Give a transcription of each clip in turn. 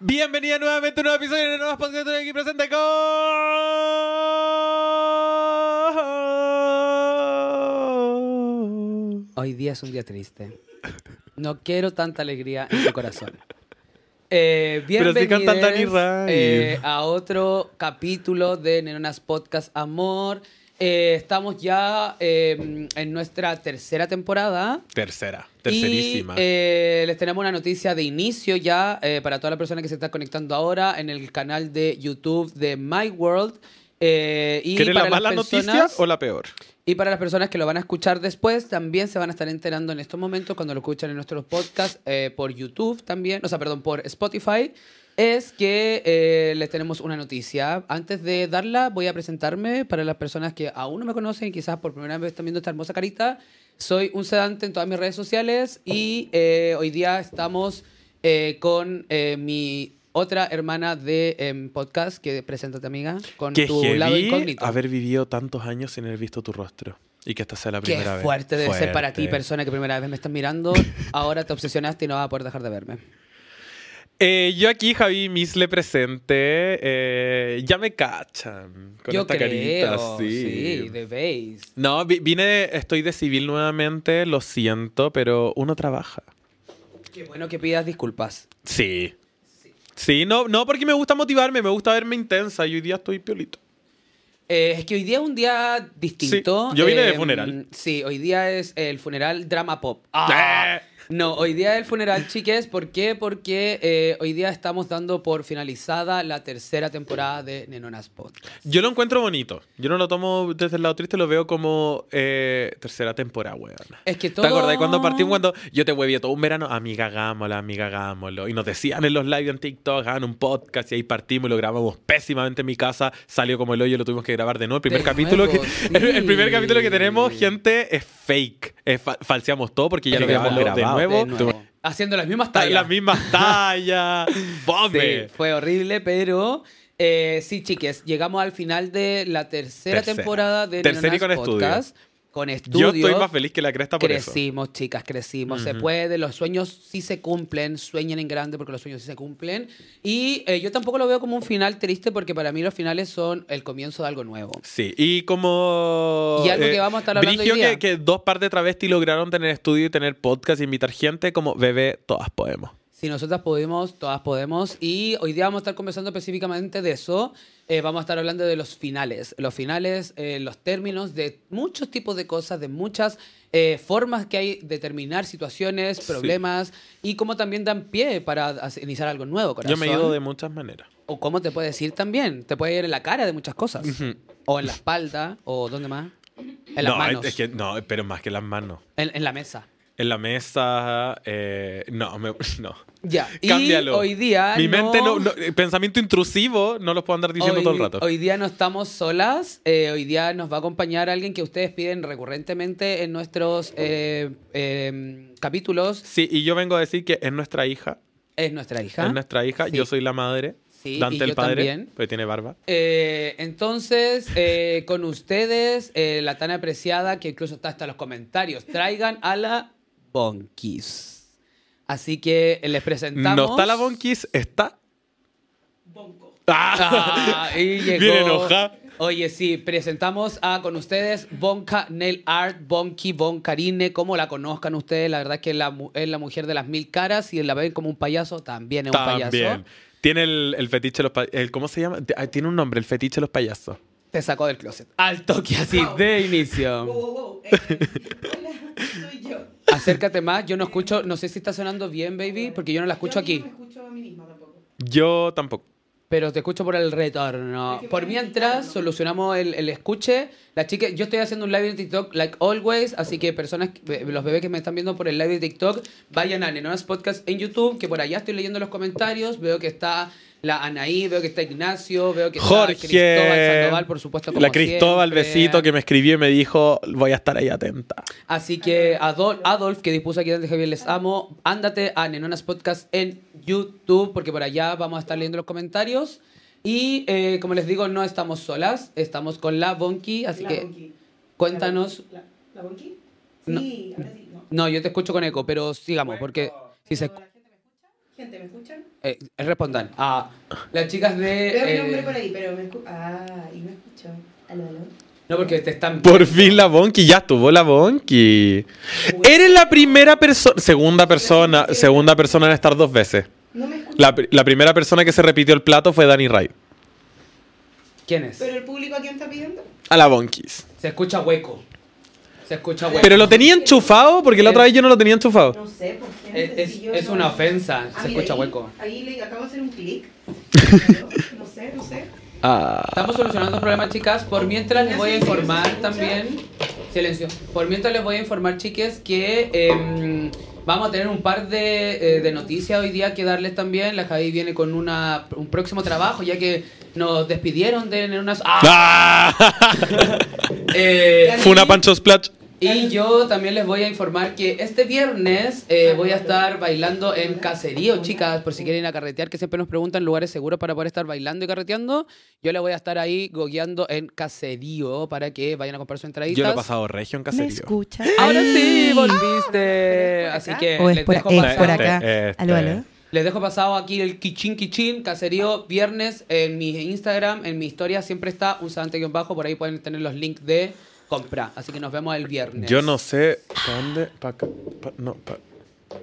Bienvenida nuevamente a un nuevo episodio de Nuevas Podcast Estoy aquí presente con... Hoy día es un día triste. No quiero tanta alegría en tu corazón. Eh, Pero sí eh, a otro capítulo de Neronas Podcast Amor. Eh, estamos ya eh, en nuestra tercera temporada. Tercera, tercerísima. Y eh, les tenemos una noticia de inicio ya eh, para todas las personas que se están conectando ahora en el canal de YouTube de My World. Y ¿Quieres la para las mala noticia personas- o la peor? y para las personas que lo van a escuchar después, también se van a estar enterando en estos momentos cuando lo escuchan en nuestros podcasts por YouTube también, o sea, perdón, por Spotify, es que eh, les tenemos una noticia. Antes de darla, voy a presentarme para las personas que aún no me conocen y quizás por primera vez están viendo esta hermosa carita. Soy un sedante en todas mis redes sociales y eh, hoy día estamos eh, con eh, mi otra hermana de em, podcast que preséntate amiga con Que tu lado incógnito. haber vivido tantos años sin haber visto tu rostro. Y que esta sea la Qué primera vez. fuerte debe ser para ti, persona que primera vez me estás mirando. Ahora te obsesionaste y no vas a poder dejar de verme. Eh, yo aquí, Javi Misle presente. eh, ya me cachan. Con Yo esta creo, carita, sí. sí, de base. No, vi- vine, estoy de civil nuevamente, lo siento, pero uno trabaja. Qué bueno que pidas disculpas. Sí. Sí, no, no porque me gusta motivarme, me gusta verme intensa y hoy día estoy piolito. Eh, es que hoy día es un día distinto. Sí, yo vine de Eh, funeral. Sí, hoy día es el funeral drama pop. Ah. No, hoy día el funeral, chiques. ¿Por qué? Porque eh, hoy día estamos dando por finalizada la tercera temporada de Nenonas Podcast. Yo lo encuentro bonito. Yo no lo tomo desde el lado triste, lo veo como eh, tercera temporada, weón. Es que todo... ¿Te acordás cuando partimos cuando yo te hueví todo un verano? Amiga, hagámoslo, amiga, hagámoslo. Y nos decían en los live en TikTok, hagan un podcast y ahí partimos y lo grabamos pésimamente en mi casa. Salió como el hoyo, lo tuvimos que grabar de nuevo. El primer De capítulo nuevo, que el, el primer capítulo que tenemos, gente, es fake. Es fa- falseamos todo porque ya lo habíamos Grabado, grabado nuevo. de nuevo. Haciendo las mismas tallas. las mismas tallas. Fue horrible, pero eh, sí, chiques, llegamos al final de la tercera, Tercera. temporada de Tercera y Neonas con. Con Yo estoy más feliz que la cresta por eso. Crecimos, chicas, crecimos. Se puede, los sueños sí se cumplen, sueñen en grande porque los sueños sí se cumplen. Y eh, yo tampoco lo veo como un final triste porque para mí los finales son el comienzo de algo nuevo. Sí, y como... Y algo que vamos a estar hablando hoy día. Que, que dos par de travesti lograron tener estudio y tener podcast y invitar gente como bebé, todas podemos. Si nosotras podemos, todas podemos. Y hoy día vamos a estar conversando específicamente de eso. Eh, vamos a estar hablando de los finales. Los finales, eh, los términos de muchos tipos de cosas, de muchas eh, formas que hay de terminar situaciones, Sí. problemas y cómo también dan pie para iniciar algo nuevo. Yo me he ido corazón. de muchas maneras. O cómo te puedes ir también. Te puede ir en la cara de muchas cosas. O en la espalda. O ¿dónde más? En las no, manos. es que no, pero más que las manos. en, en la mesa. En la mesa, eh, no, me- no. Ya. Cámbialo. Y hoy día. Mi mente no, no- pensamiento intrusivo, no los puedo andar diciendo hoy, todo el rato. Hoy día no estamos solas. eh, hoy día nos va a acompañar alguien que ustedes piden recurrentemente en nuestros eh, eh, capítulos. Sí, y yo vengo a decir que es nuestra hija. Es nuestra hija. Es nuestra hija. Sí. Yo soy la madre. Sí, Dante y el yo padre. también. Porque tiene barba. Eh, entonces, eh, con ustedes, eh, la tan apreciada que incluso está hasta los comentarios, traigan a la Bonkis. Así que les presentamos. No está la Bonkis, está. Ah, y llegó. Bien enojada. Oye, sí, presentamos a con ustedes Bonka Nail Art, Bonky, Bonkarine, como la conozcan ustedes, la verdad es que la es la mujer de las mil caras y la ven como un payaso, también es un payaso. También. Tiene el, el fetiche de los payasos. ¿Cómo se llama? Ah, Tiene un nombre, el fetiche de los payasos. Te sacó del closet. Al toque así, de inicio. Hola, soy yo. Acércate más, yo no escucho, no sé si está sonando bien, baby, porque yo no la escucho Yo aquí. No me escucho a mí misma tampoco. Yo tampoco. Pero te escucho por el retorno. Por mientras, solucionamos el, el escuche. La chica, yo estoy haciendo un live en TikTok, like always. Así que personas, que- los bebés que me están viendo por el live de TikTok, vayan a Nenonas Podcast en YouTube, que por allá estoy leyendo los comentarios. Veo que está la Anaí, veo que está Ignacio, veo que Jorge. está Cristóbal Sandoval, por supuesto. Como la Cristóbal siempre. besito que me escribió y me dijo, voy a estar ahí atenta. Así que Adol- Adolf, que dispuso aquí antes Javier, les amo. Ándate a Nenonas Podcast en YouTube, porque por allá vamos a estar leyendo los comentarios. Y eh, como les digo, no estamos solas, estamos con la Bonky, así La que cuéntanos. ¿La, la Bonqui? No. Sí, ahora sí. No. No, yo te escucho con eco, pero sigamos, porque si se... ¿La gente me escucha? ¿Gente me escuchan? Eh, respondan. Ah, las chicas de. Veo mi eh, nombre por ahí, pero me escucho. Ah, y me escucho. Aló, aló. no, porque te están. Por fin la Bonky, ya estuvo la Bonky. Eres la primera persona, segunda persona, segunda persona en estar dos veces. No me escucho. La, la primera persona que se repitió el plato fue Danny Ray. ¿Quién es? Pero el público a quién está pidiendo. A la Bonkies. Se escucha hueco. Se escucha hueco. Pero lo tenía enchufado porque la otra vez yo no lo tenía enchufado. No sé. Es, gente, es- si yo es no- una ofensa. Ah, Se mira, escucha ahí- hueco. Ahí le acabo de hacer un clic. No sé, no sé. Ah. Estamos solucionando problemas, chicas. Por mientras les voy a informar también. Silencio. Por mientras les voy a informar, chiques, que em, vamos a tener un par de, eh, de noticias hoy día que darles también. La Javi viene con una, un próximo trabajo, ya que nos despidieron de unas. ¡Ah! Ah. Eh, Fue una Pancho Splash. Y yo también les voy a informar que este viernes eh, voy a estar bailando en caserío, chicas, por si quieren ir a carretear, que siempre nos preguntan lugares seguros para poder estar bailando y carreteando. Yo les voy a estar ahí gogueando en caserío para que vayan a comprar su entradita. Yo lo he pasado regio en ¿Me caserío. escucha? Ahora Ay. sí, volviste. Ah, Así que O es les por, dejo, es pasado, por acá. Este. Aló, aló. les dejo pasado aquí el kichín kichín, caserío, viernes en mi Instagram, en mi historia siempre está un bajo por ahí pueden tener los links de compra. Así que nos vemos el viernes. Yo no sé para dónde. Para acá. pa- no, para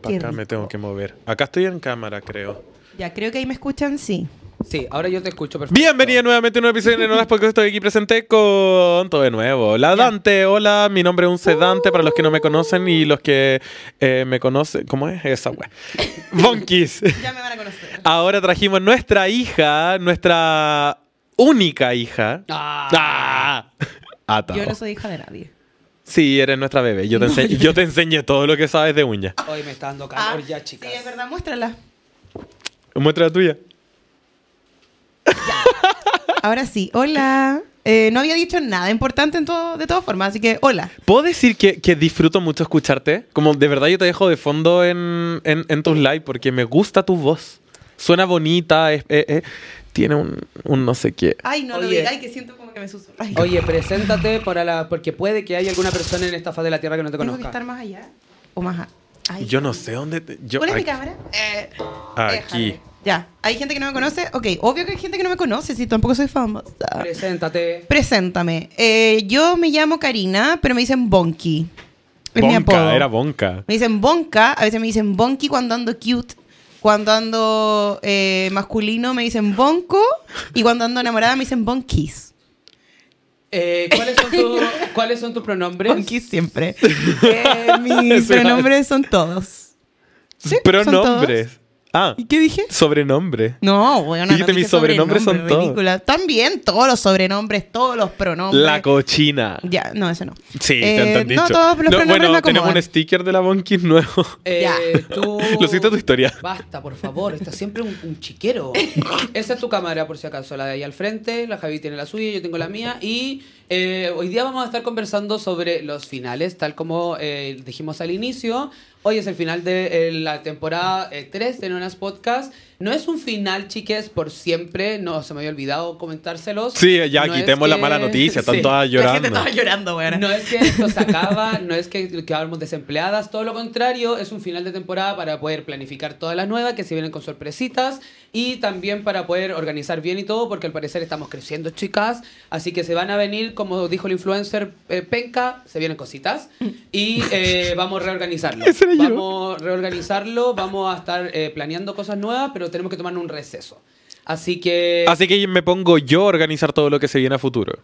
Qué acá me tengo que mover. Acá estoy en cámara, creo. Ya, creo que ahí me escuchan, sí. Sí, ahora yo te escucho perfecto. Bienvenida nuevamente a un episodio de Nolas Podcast. Estoy aquí presente con todo de nuevo. La Dante, hola, mi nombre es un sedante para los que no me conocen y los que eh, me conocen. ¿Cómo es esa wea? Bonkis. Ya me van a conocer. Ahora trajimos nuestra hija, nuestra única hija. Ah. ¡Ah! Yo no soy hija de nadie. Sí, eres nuestra bebé. Yo te, ense- yo te enseñé todo lo que sabes de uña. Hoy me está dando calor ya, chicas. Ah, Sí, es verdad, muéstrala. Muestra la tuya. Ahora sí, hola. Eh, no había dicho nada importante en todo, de todas formas, así que hola. ¿Puedo decir que, que disfruto mucho escucharte? Como de verdad yo te dejo de fondo en, en, en tus live porque me gusta tu voz. Suena bonita, es- eh, eh, tiene un, un no sé qué. Ay, no lo Oye. digáis, que siento como que me susurra. Ay, Oye, preséntate para la, porque puede que haya alguna persona en esta faz de la tierra que no te ¿Tengo que conozca. estar más allá? ¿O más a- Ay, Yo no sé dónde... te- yo, ¿Cuál es mi aquí- cámara? Eh, Aquí. déjame. Ya, hay gente que no me conoce. Ok, obvio que hay gente que no me conoce, si tampoco soy famosa. Preséntate. Preséntame. Eh, yo me llamo Karina, pero me dicen Bonky. Es mi Bonka, apodo. era Bonka. Me dicen Bonka, a veces me dicen Bonky cuando ando cute. Cuando ando eh, masculino me dicen Bonco. Y cuando ando enamorada me dicen Bonkis. Eh, ¿cuáles, son tu- ¿Cuáles son tus pronombres? Bonkis siempre. Eh, mis pronombres son todos. Sí, son Pronombres. Ah, ¿Y qué dije? sobrenombre. No, bueno, no Dijiste, mis sobrenombres son sobrenombre, todos. ridícula. También todos los sobrenombres, todos los pronombres. La cochina. Ya, no, eso no. Sí, Eh, te han no, todos los pronombres bueno, me tenemos un sticker de la Bonkis nuevo. Eh, Ya. tú... Lo siento tu historia. Basta, por favor. Está siempre un, un chiquero. Esa es tu cámara, por si acaso. La de ahí al frente. La Javi tiene la suya, yo tengo la mía. Y eh, hoy día vamos a estar conversando sobre los finales, tal como eh, dijimos al inicio. Hoy es el final de eh, la temporada eh, 3 de Nonas Podcast. No es un final, chiques, por siempre. No, se me había olvidado comentárselos. Sí, ya No es quitemos la que- mala noticia. Están Sí. todas La gente llorando. estaba llorando. No es que esto se acaba, no es que quedamos desempleadas, todo lo contrario, es un final de temporada para poder planificar todas las nuevas que se vienen con sorpresitas y también para poder organizar bien y todo, porque al parecer estamos creciendo, chicas, así que se van a venir, como dijo el influencer eh, Penca, se vienen cositas y eh, vamos a reorganizarlo. Vamos a reorganizarlo, vamos a estar eh, planeando cosas nuevas, pero tenemos que tomar un receso. Así que... Así que me pongo yo a organizar todo lo que se viene a futuro.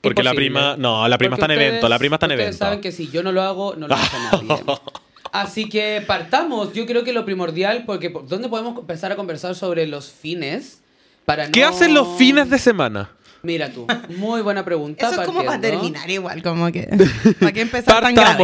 Porque la prima. No, la prima Porque está en evento. La prima está en ustedes evento. saben que si yo no lo hago, no lo hace nadie. Así que partamos. Yo creo que lo primordial, porque ¿por ¿dónde podemos empezar a conversar sobre los fines? Para ¿Qué no- hacen los fines de semana? Mira tú, muy buena pregunta. Eso es como para terminar igual, como que. ¿Para qué empezar tan grave?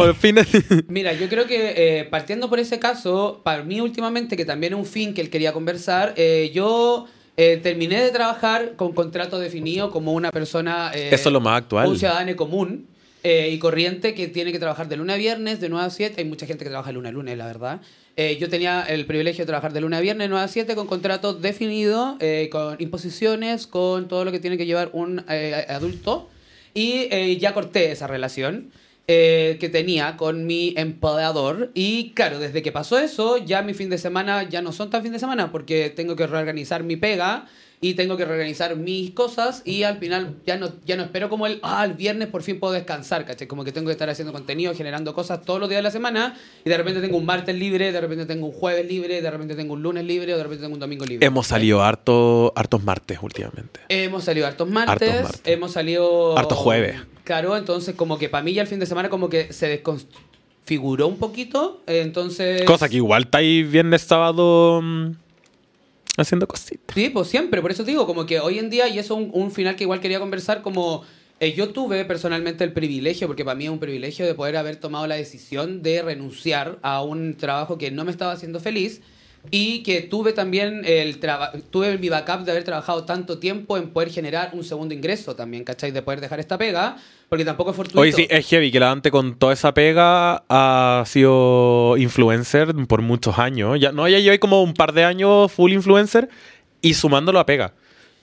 Mira, yo creo que eh, partiendo por ese caso, para mí últimamente, que también es un fin que él quería conversar, eh, yo eh, terminé de trabajar con contrato definido como una persona... eh, Eso es lo más actual. Un ciudadano común eh, y corriente que tiene que trabajar de lunes a viernes, de 9 a 7. Hay mucha gente que trabaja de lunes a lunes, la verdad. Eh, yo tenía el privilegio de trabajar de lunes a viernes, 9 a 7, con contrato definido, eh, con imposiciones, con todo lo que tiene que llevar un eh, adulto. Y eh, ya corté esa relación. eh, que tenía con mi empleador. Y claro, desde que pasó eso, ya mi fin de semana ya no son tan fin de semana porque tengo que reorganizar mi pega y tengo que reorganizar mis cosas y al final ya no, ya no espero como el, ah, el viernes por fin puedo descansar, ¿cachai? Como que tengo que estar haciendo contenido, generando cosas todos los días de la semana y de repente tengo un martes libre, de repente tengo un jueves libre, de repente tengo un lunes libre o de repente tengo un domingo libre. Hemos salido harto, hartos martes últimamente. Hemos salido hartos martes, Hartos martes. hemos salido... Hartos jueves. Claro, entonces como que para mí ya el fin de semana como que se desconfiguró un poquito, entonces... Cosa que igual está ahí viernes, sábado mm, haciendo cositas. Sí, pues siempre, por eso digo, como que hoy en día, y eso es un, un final que igual quería conversar, como eh, yo tuve personalmente el privilegio, porque para mí es un privilegio de poder haber tomado la decisión de renunciar a un trabajo que no me estaba haciendo feliz y que tuve también el tuve mi backup de haber trabajado tanto tiempo en poder generar un segundo ingreso también, ¿cachai? De poder dejar esta pega, porque tampoco es fortuito. Oye, sí, es heavy que la Dante con toda esa pega ha sido influencer por muchos años. Ya, no, ya lleva como un par de años full influencer y sumándolo a pega.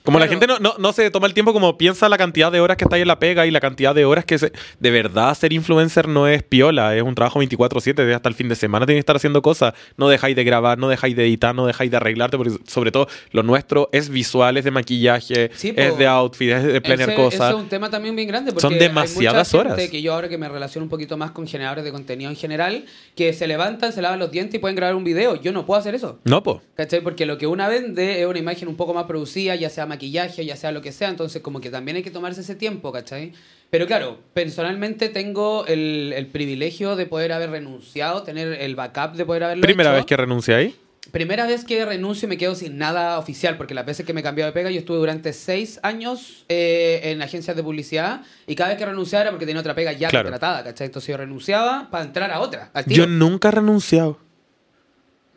Como la gente no, no, no se toma el tiempo como piensa la cantidad de horas que está ahí en la pega y la cantidad de horas que se, de verdad ser influencer no es piola, es un trabajo 24/7, de hasta el fin de semana tienes que estar haciendo cosas, no dejáis de grabar, no dejáis de editar, no dejáis de arreglarte, porque sobre todo lo nuestro es visual, es de maquillaje, Sí, es de outfit, es de planear ese, cosas. ese es un tema también bien grande porque Son hay demasiadas mucha gente horas. que yo ahora que me relaciono un poquito más con generadores de contenido en general, que se levantan, se lavan los dientes y pueden grabar un video. Yo no puedo hacer eso. No, po. ¿Cachai? Porque lo que una vende es una imagen un poco más producida, ya sea maquillaje, ya sea lo que sea, entonces como que también hay que tomarse ese tiempo, ¿cachai? Pero claro, personalmente tengo el, el privilegio de poder haber renunciado, tener el backup de poder haberlo Primera hecho. vez que renunciáis. Primera vez que renuncio y me quedo sin nada oficial, porque las veces que me he cambiado de pega, yo estuve durante seis años eh, en agencias de publicidad y cada vez que renunciaba era porque tenía otra pega ya Claro. contratada, ¿cachai? Entonces yo renunciaba para entrar a otra. Yo nunca he renunciado.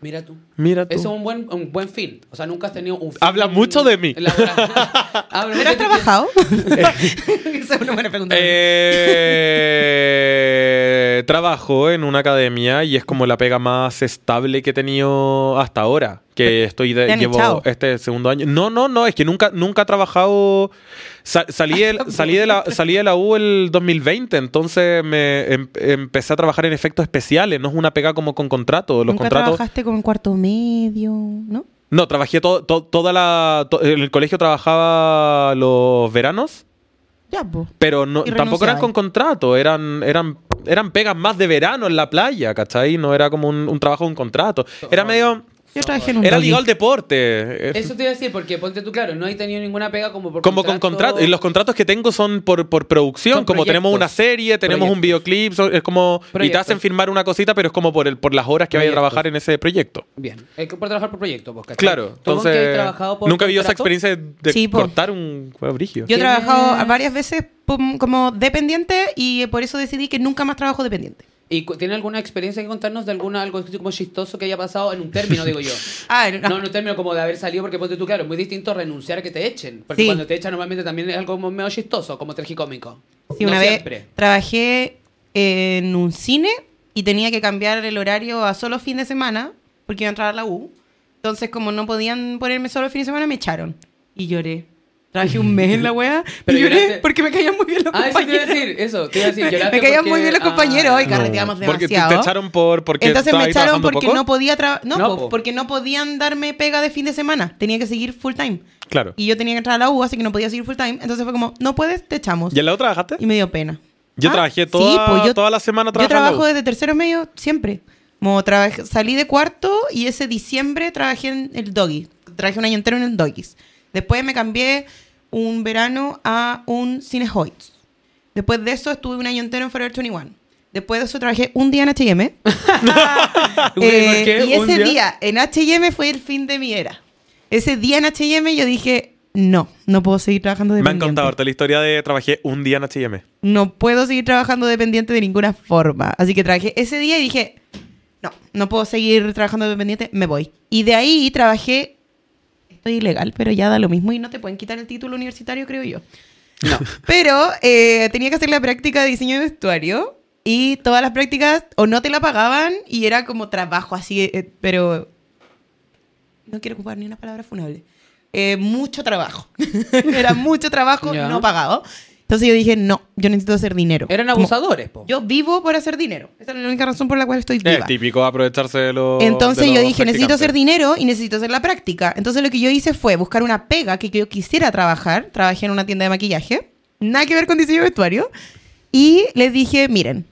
Mira tú. Mira tú. Eso es un buen, un buen fin. O sea, nunca has tenido un fin Habla mucho de mí. ¿Pero has trabajado? Esa es una buena pregunta. Eh, trabajo en una academia y es como la pega más estable que he tenido hasta ahora. Que estoy de, ¿Te han llevo echado? este segundo año. No, no, no, es que nunca, nunca he trabajado. sa- salí, el- salí, de la, salí de la U el 2020, entonces me em- empecé a trabajar en efectos especiales. No es una pega como con contrato. Los ¿Nunca contratos. trabajaste como en cuarto medio, no? No, trabajé todo, to- toda la. to- en el colegio trabajaba los veranos. Ya, pues. Pero no, tampoco eran con contrato, eran, eran, eran pegas más de verano en la playa, ¿cachai? No era como un, un trabajo, un contrato. Era medio. Yo trabajé en un Era doggy. ligado al deporte. Eso te iba a decir, porque ponte tú, claro, no he tenido ninguna pega como por Como con contrato. Y los contratos que tengo son por, por producción. Son como tenemos una proyectos. serie, tenemos un Proyectos. videoclip. son- es como. Y te Proyectos. hacen firmar una cosita, pero es como por, el, por las horas que vaya a Proyectos. trabajar en ese proyecto. Bien, es que por trabajar por proyecto, pues, ¿cachai? Claro. ¿Tú, Monty, Entonces. trabajado por Nunca he vivido esa experiencia de Sí, cortar un huevo brigio. Yo he ¿Tienes- trabajado varias veces como dependiente y por eso decidí que nunca más trabajo dependiente. ¿Y tiene alguna experiencia que contarnos de alguna algo como chistoso que haya pasado en un término, digo yo? Ah, No, en un término como de haber salido, porque ponte tú, claro, es muy distinto renunciar a que te echen. Porque Sí. cuando te echan normalmente también es algo como medio chistoso, como tragicómico. Sí, No una vez trabajé en un cine y tenía que cambiar el horario a solo fin de semana porque iba a entrar a la U. Entonces, como no podían ponerme solo el fin de semana, me echaron. Y lloré. Trabajé un mes en la wea Pero y lloré lloraste- porque me caían muy bien los Ah, eso te iba a compañeros. decir, eso, te iba a decir. lloraste me caían porque- muy bien los ah, compañeros y no. carreteamos Porque te, demasiado. te echaron por. Porque Entonces me echaron porque poco. no podía tra- no, No, po, po. porque no podían darme pega de fin de semana. Tenía que seguir full time. Claro. Y yo tenía que entrar a la U, así que no podía seguir full time. Entonces fue como, no puedes, te echamos. ¿Y en la otra trabajaste? Y me dio pena. Yo Ah, trabajé sí, toda, pues yo- toda la semana Yo trabajando. trabajo desde tercero medio siempre. Como trabajé- salí de cuarto y ese diciembre trabajé en el Doggy. Trabajé un año entero en el Doggies. Después me cambié un verano a un Cine Hoyts. Después de eso estuve un año entero en Forever 21. Después de eso trabajé un día en H&M. Güey, ¿por Eh, y ¿Un ese día? día? en H&M fue el fin de mi era. Ese día en H&M yo dije, no, no puedo seguir trabajando Me han dependiente. contado harto la historia de trabajé un día en H&M. No puedo seguir trabajando dependiente de ninguna forma. Así que trabajé ese día y dije, no, no puedo seguir trabajando dependiente, me voy. Y de ahí trabajé, estoy ilegal, pero ya da lo mismo y no te pueden quitar el título universitario, creo yo. No. Pero eh, tenía que hacer la práctica de diseño de vestuario y todas las prácticas o no te la pagaban y era como trabajo así, eh, pero no quiero ocupar ni una palabra funable. Eh, mucho trabajo. era mucho trabajo no pagado. Entonces yo dije, no, yo necesito hacer dinero. Eran Como, abusadores, po. Yo vivo por hacer dinero. Esa es la única razón por la cual estoy Es viva. típico aprovecharse de los. Entonces de yo dije, necesito hacer dinero y necesito hacer la práctica. Entonces lo que yo hice fue buscar una pega que yo quisiera trabajar. Trabajé en una tienda de maquillaje. Nada que ver con diseño de vestuario. Y les dije, miren,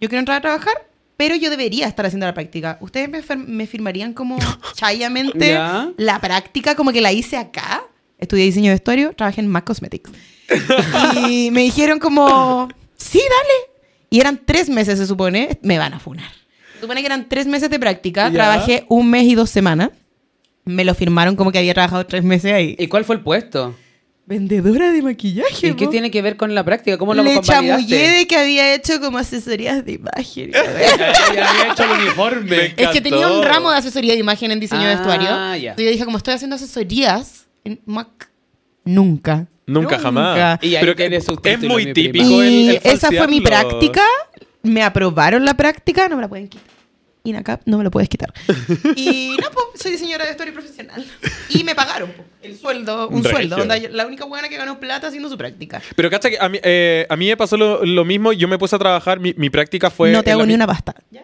yo quiero entrar a trabajar, pero yo debería estar haciendo la práctica. ¿Ustedes me, me firmarían como chayamente Ya. la práctica como que la hice acá? Estudié diseño de vestuario, trabajé en MAC Cosmetics. Y me dijeron como, sí, dale. Y eran tres meses, se supone. Me van a funar. Se supone que eran tres meses de práctica. Ya. Trabajé un mes y dos semanas. Me lo firmaron como que había trabajado tres meses ahí. ¿Y cuál fue el puesto? Vendedora de maquillaje. ¿Y qué po. tiene que ver con la práctica? ¿Cómo lo Le chamullé de que había hecho como asesorías de imagen. Ya había hecho el uniforme. Me es que tenía un ramo de asesoría de imagen en diseño de Ah, vestuario. ya. Entonces yo dije, como estoy haciendo asesorías en Mac, nunca. Nunca, jamás. Y ahí Pero que tiene su es título, muy mi típico prima. el, Y el esa fue mi falsearlo. práctica. Me aprobaron la práctica, no me la pueden quitar. INACAP, no me lo puedes quitar. y no, pues, soy diseñadora de vestuario profesional. Y me pagaron po, el sueldo, un Regio. sueldo. onda, yo- la única buena que ganó plata haciendo su práctica. Pero cacha que a mí, eh, a mí me pasó lo, lo mismo. Yo me puse a trabajar. Mi, mi práctica fue. no te en hago la ni mi- una pasta. Hazme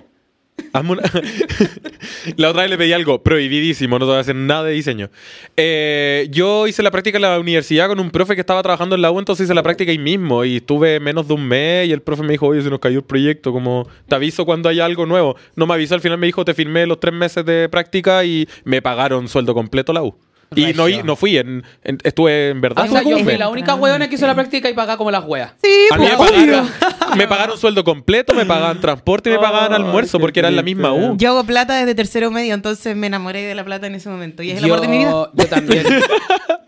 una- la otra vez le pedí algo prohibidísimo, no te voy a hacer nada de diseño. Eh, yo hice la práctica en la universidad con un profe que estaba trabajando en la U, entonces hice la práctica ahí mismo y estuve menos de un mes y el profe me dijo, oye, se nos cayó el proyecto, como te aviso cuando haya algo nuevo. No me avisó, al final me dijo, te firmé los tres meses de práctica y me pagaron sueldo completo la U. Y no, no fui, en, en- estuve en verdad. Ah, o sea, yo fui la única hueona que hizo la práctica y pagaba como las hueas. Sí, A mí me pues, obvio. pagaron, me pagaron sueldo completo, me pagaban transporte y me pagaban almuerzo porque era en la misma U. Yo hago plata desde tercero medio, entonces me enamoré de la plata en ese momento. Y es el amor de mi vida. Yo también.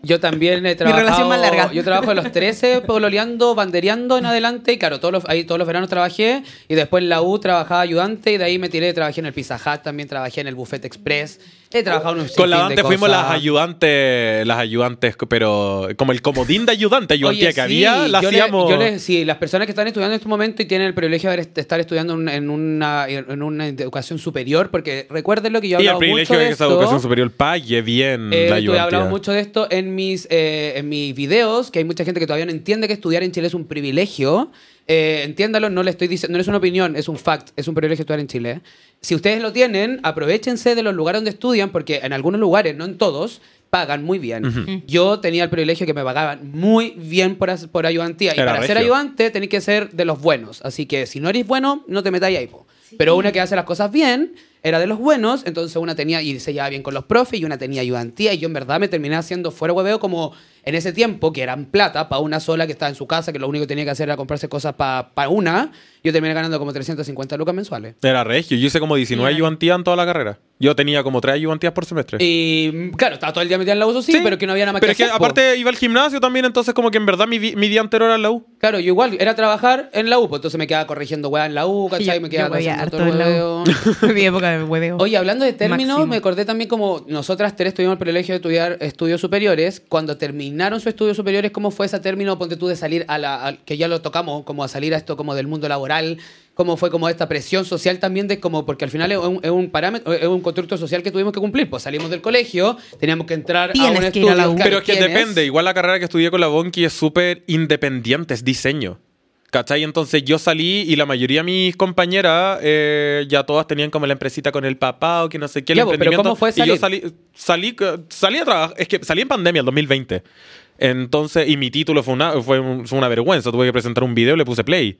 Yo también he trabajado. relación más larga. Yo trabajo de los 13, pololeando, bandereando en adelante. Y claro, todos los, ahí todos los veranos trabajé. Y después en la U trabajaba ayudante. Y de ahí me tiré. Trabajé en el Pizza Hut, también trabajé en el Buffet Express. He trabajado en un Con la de Dante fuimos cosas. las ayudantes, las ayudantes, pero como el comodín de ayudante, ayudantía Oye, que sí, había, la yo le- hacíamos. yo le- sí, las personas que están estudiando en este momento y tienen el privilegio de estar estudiando en, una, en una educación superior, porque recuerden lo que yo he y el privilegio mucho de de que esa educación superior pague bien Eh, la yo he hablado ayudantía. mucho de esto en mis, eh, en mis videos, que hay mucha gente que todavía no entiende que estudiar en Chile es un privilegio. Eh, entiéndalo, no le estoy diciendo, no es una opinión, es un fact, es un privilegio estudiar en Chile. Si ustedes lo tienen, aprovechense de los lugares donde estudian, porque en algunos lugares, no en todos, pagan muy bien. Yo tenía el privilegio que me pagaban muy bien por, por ayudantía. Y para ser ayudante tenéis que ser de los buenos. Así que si no eres bueno, no te metáis ahí. po. Pero una que hace las cosas bien era de los buenos, entonces una tenía y se llevaba bien con los profes y una tenía ayudantía y yo en verdad me terminé haciendo fuera hueveo como en ese tiempo que eran plata para una sola que estaba en su casa, que lo único que tenía que hacer era comprarse cosas para una, yo terminé ganando como 350 lucas mensuales. Era regio. Yo hice como 19 Mira. ayudantías en toda la carrera. Yo tenía como 3 ayudantías por semestre. Y claro, estaba todo el día metido en la uso, sí, pero que no había nada más Pero que es que po. aparte iba al gimnasio también, entonces como que en verdad mi, mi día entero era en la U. Claro, yo igual, era trabajar en la U, pues entonces me quedaba corrigiendo weá en la U, ¿cachai? Yo- me quedaba yo harto el en la. U. Mi época de hueveo. Oye, hablando de términos, Máximo. me acordé también como nosotras tres tuvimos el privilegio de estudiar estudios superiores. Cuando terminaron sus estudios superiores, ¿cómo fue ese término, ponte tú, de salir a la... a- que ya lo tocamos, como a salir a esto como del mundo laboral? ¿Cómo fue como esta presión social también de como... Porque al final es un, es un parámetro, es un constructo social que tuvimos que cumplir. Pues salimos del colegio, teníamos que entrar a un que ir a la estudio, U. Pero es que ¿tienes? depende. Igual la carrera que estudié con la Bonky es súper independiente, es diseño. ¿Cachai? Entonces yo salí y la mayoría de mis compañeras eh, ya todas tenían como la empresita con el papá o que no sé qué. el Ya, pues, pero emprendimiento. ¿cómo fue Y yo salir? salí, salí, salí a trabajar. Es que salí en pandemia el 2020. Entonces, y mi título fue una, fue, un- fue una vergüenza. Tuve que presentar un video y le puse play.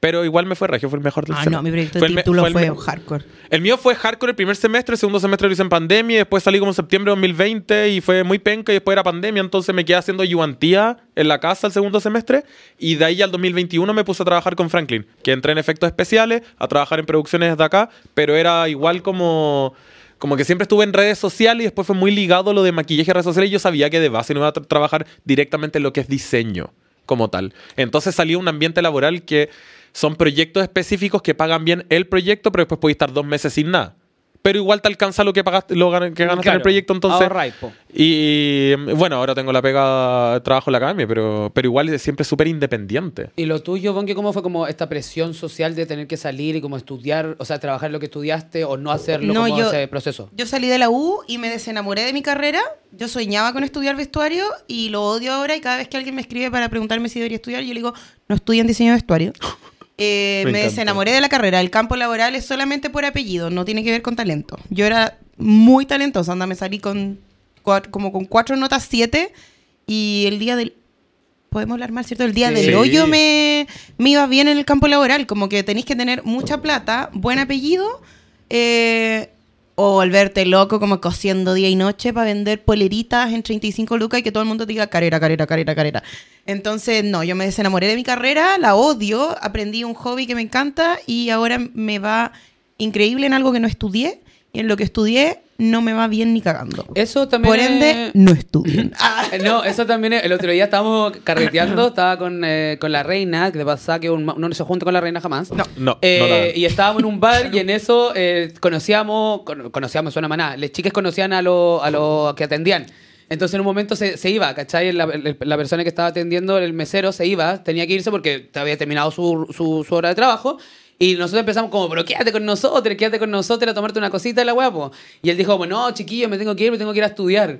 Pero igual me fue regio, fue el mejor del Ah, semestre. no, mi proyecto Fue de el título el fue, me- hardcore. el mío fue hardcore el primer semestre, el segundo semestre lo hice en pandemia, y después salí como en septiembre de 2020 y fue muy penca y después era pandemia, entonces me quedé haciendo ayudantía en la casa el segundo semestre y de ahí al 2021 me puse a trabajar con Franklin, que entré en efectos especiales, a trabajar en producciones de acá, pero era igual como... Como que siempre estuve en redes sociales y después fue muy ligado lo de maquillaje y redes sociales y yo sabía que de base no iba a tra- trabajar directamente en lo que es diseño como tal. Entonces salía un ambiente laboral que son proyectos específicos que pagan bien el proyecto, pero después podéis estar dos meses sin nada. pero igual te alcanza lo que pagaste, lo que ganaste en el proyecto, entonces. Y bueno, ahora tengo la pega, trabajo en la academia, pero, pero igual es siempre súper independiente. ¿Y lo tuyo, Bonke, cómo fue como esta presión social de tener que salir y como estudiar, o sea, trabajar lo que estudiaste o no hacerlo No, como yo- ese proceso? Yo salí de la U y me desenamoré de mi carrera. Yo soñaba con estudiar vestuario y lo odio ahora. Y cada vez que alguien me escribe para preguntarme si debería estudiar, yo le digo, no estudien diseño de vestuario. Eh, Me me desenamoré de la carrera. El campo laboral es solamente por apellido, no tiene que ver con talento. Yo era muy talentosa, anda, me salí con cuat- como con cuatro notas, siete. Y el día del. Podemos hablar mal, ¿cierto? El día Sí. del hoyo me, me iba bien en el campo laboral. Como que tenéis que tener mucha plata, buen apellido. eh, o volverte loco como cosiendo día y noche para vender poleritas en 35 lucas y que todo el mundo te diga carrera, carrera, carrera, carrera. Entonces, no, yo me desenamoré de mi carrera, la odio, aprendí un hobby que me encanta y ahora me va increíble en algo que no estudié y en lo que estudié no me va bien ni cagando. Eso también Por ende, es- no estudien. Ah. No, eso también, es- el otro día estábamos carreteando, estaba con, eh, con la reina, que de pasada que un no se junta con la reina jamás. No. No, Eh, no y estábamos en un bar y en eso eh, conocíamos, con- conocíamos, suena maná, las chicas conocían a los a lo que atendían. Entonces en un momento se, se iba, ¿cachai? La, la- la persona que estaba atendiendo, el mesero, se iba, tenía que irse porque había terminado su, su, su hora de trabajo. Y nosotros empezamos como, pero quédate con nosotros, quédate con nosotros a tomarte una cosita de la hueá, Y él dijo, bueno, no, chiquillo, me tengo que ir, me tengo que ir a estudiar.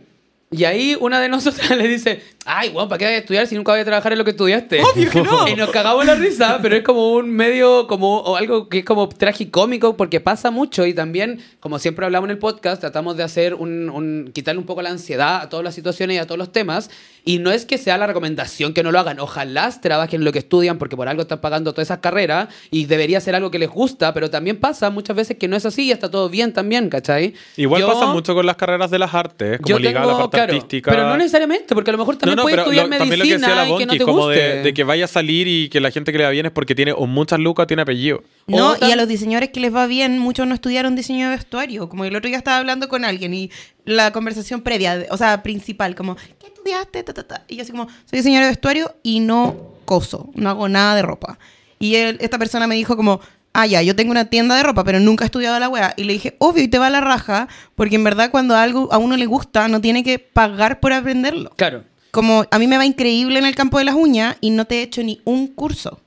Y ahí una de nosotras le dice, ay, weón, ¿para qué vas a estudiar si nunca vas a trabajar en lo que estudiaste? Obvio que no. Y nos cagamos la risa, pero es como un medio, como o algo que es como tragicómico, porque pasa mucho y también, como siempre hablamos en el podcast, tratamos de hacer un, un- quitarle un poco la ansiedad a todas las situaciones y a todos los temas. Y no es que sea la recomendación que no lo hagan, ojalá trabajen en lo que estudian, porque por algo están pagando todas esas carreras y debería ser algo que les gusta, pero también pasa muchas veces que no es así y está todo bien también, ¿cachai? Igual Yo- pasa mucho con las carreras de las artes, como ligada a la parte claro, artística. pero no necesariamente, porque a lo mejor también puedes pero estudiar lo- también lo que decía medicina la y que no Bonki, te como guste. de, de que vaya a salir y que la gente que le va bien es porque tiene o muchas lucas o tiene apellido. No, O y a los diseñadores que les va bien, muchos no estudiaron diseño de vestuario. Como el otro día estaba hablando con alguien y la conversación previa, o sea, principal, como, ¿qué estudiaste? Ta, ta, ta. Y yo así como, soy diseñador de vestuario y no coso, no hago nada de ropa. Y él- esta persona me dijo como, ah, ya, yo tengo una tienda de ropa, pero nunca he estudiado la wea. Y le dije, obvio, y te va la raja, porque en verdad cuando algo a uno le gusta, no tiene que pagar por aprenderlo. Claro. Como a mí me va increíble en el campo de las uñas y no te he hecho ni un curso.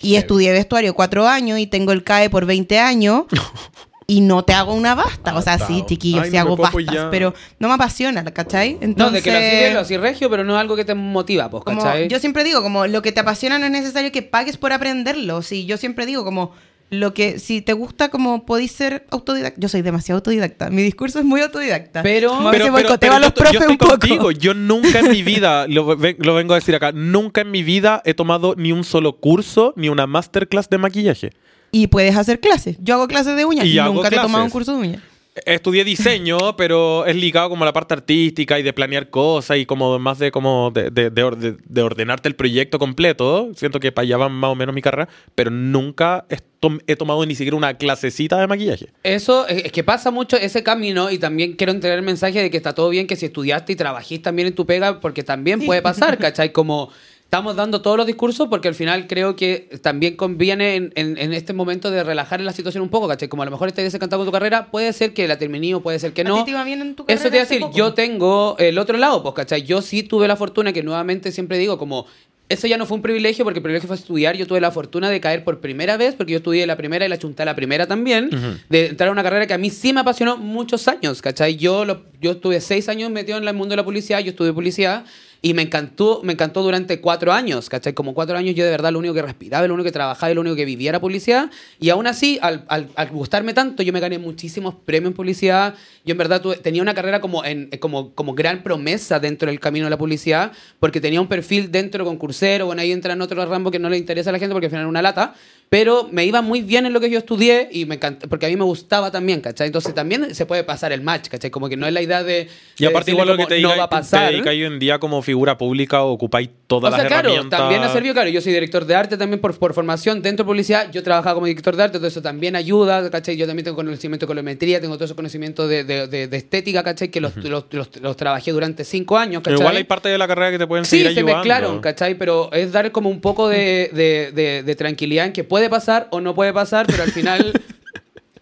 Y estudié vestuario cuatro años y tengo el CAE por 20 años y no te hago una basta. O sea, sí, chiquillos, Ay, sí no hago bastas, pero no me apasiona, ¿cachai? Entonces, No, de que lo así, lo así regio, pero no es algo que te motiva, pues, como, ¿cachai? yo siempre digo, como lo que te apasiona no es necesario que pagues por aprenderlo. Sí, yo siempre digo, como lo que, si te gusta, como podéis ser autodidacta. Yo soy demasiado autodidacta. Mi discurso es muy autodidacta. Pero- Como veces boicoteo yo a los estoy- yo profes estoy un poco. contigo. Yo nunca en mi vida, lo, lo vengo a decir acá, nunca en mi vida he tomado ni un solo curso ni una masterclass de maquillaje. Y puedes hacer clases. Yo hago clases de uñas Y y, nunca te he tomado un curso de uñas. Estudié diseño, pero es ligado como a la parte artística y de planear cosas y como más de como de, de- de orde- de ordenarte el proyecto completo. Siento que para allá va más o menos mi carrera, pero nunca he, tom- he tomado ni siquiera una clasecita de maquillaje. Eso es que pasa mucho ese camino y también quiero entregar el mensaje de que está todo bien que si estudiaste y trabajís también en tu pega, porque también puede pasar, ¿cachai? Como estamos dando todos los discursos porque al final creo que también conviene en, en- en este momento de relajar la situación un poco, ¿cachai? Como a lo mejor estás desencantado con tu carrera, puede ser que la terminé o puede ser que ¿A no. ti te iba bien en tu Eso te iba a decir, poco? yo tengo el otro lado, pues, ¿cachai? Yo sí tuve la fortuna que nuevamente siempre digo como... Eso ya no fue un privilegio porque el privilegio fue estudiar. Yo tuve la fortuna de caer por primera vez porque yo estudié la primera y la chunté a la primera también. De entrar a una carrera que a mí sí me apasionó muchos años, ¿cachai? Yo, lo- yo estuve seis años metido en el mundo de la publicidad, yo estudié publicidad y me encantó, me encantó durante cuatro años, ¿cachai? Como cuatro años yo de verdad lo único que respiraba, lo único que trabajaba y lo único que vivía era publicidad. Y aún así, al, al- al gustarme tanto, yo me gané muchísimos premios en publicidad. Yo en verdad tuve- tenía una carrera como, en, como, como gran promesa dentro del camino de la publicidad, porque tenía un perfil dentro concursero, bueno, ahí entran otros rambos que no le interesa a la gente porque al final era una lata. Pero me iba muy bien en lo que yo estudié y me encanta, porque a mí me gustaba también, ¿cachai? Entonces también se puede pasar el match, ¿cachai? Como que no es la idea de... Y de aparte decirle igual lo que como, te no diga, va a pasar. te hoy en día como figura pública, ocupáis todas O sea, las claro, herramientas. también ha servido, claro, yo soy director de arte también por, por formación dentro de publicidad, yo trabajaba como director de arte, todo eso también ayuda, ¿cachai? Yo también tengo conocimiento de colometría, tengo todo ese conocimiento de, de- de- de estética, ¿cachai? Que los, los, los- los trabajé durante cinco años, Pero igual hay parte de la carrera que te pueden Sí, seguir se ayudando. mezclaron, ¿cachai? Pero es dar como un poco de, de- de- de tranquilidad en que puede pasar o no puede pasar, pero al final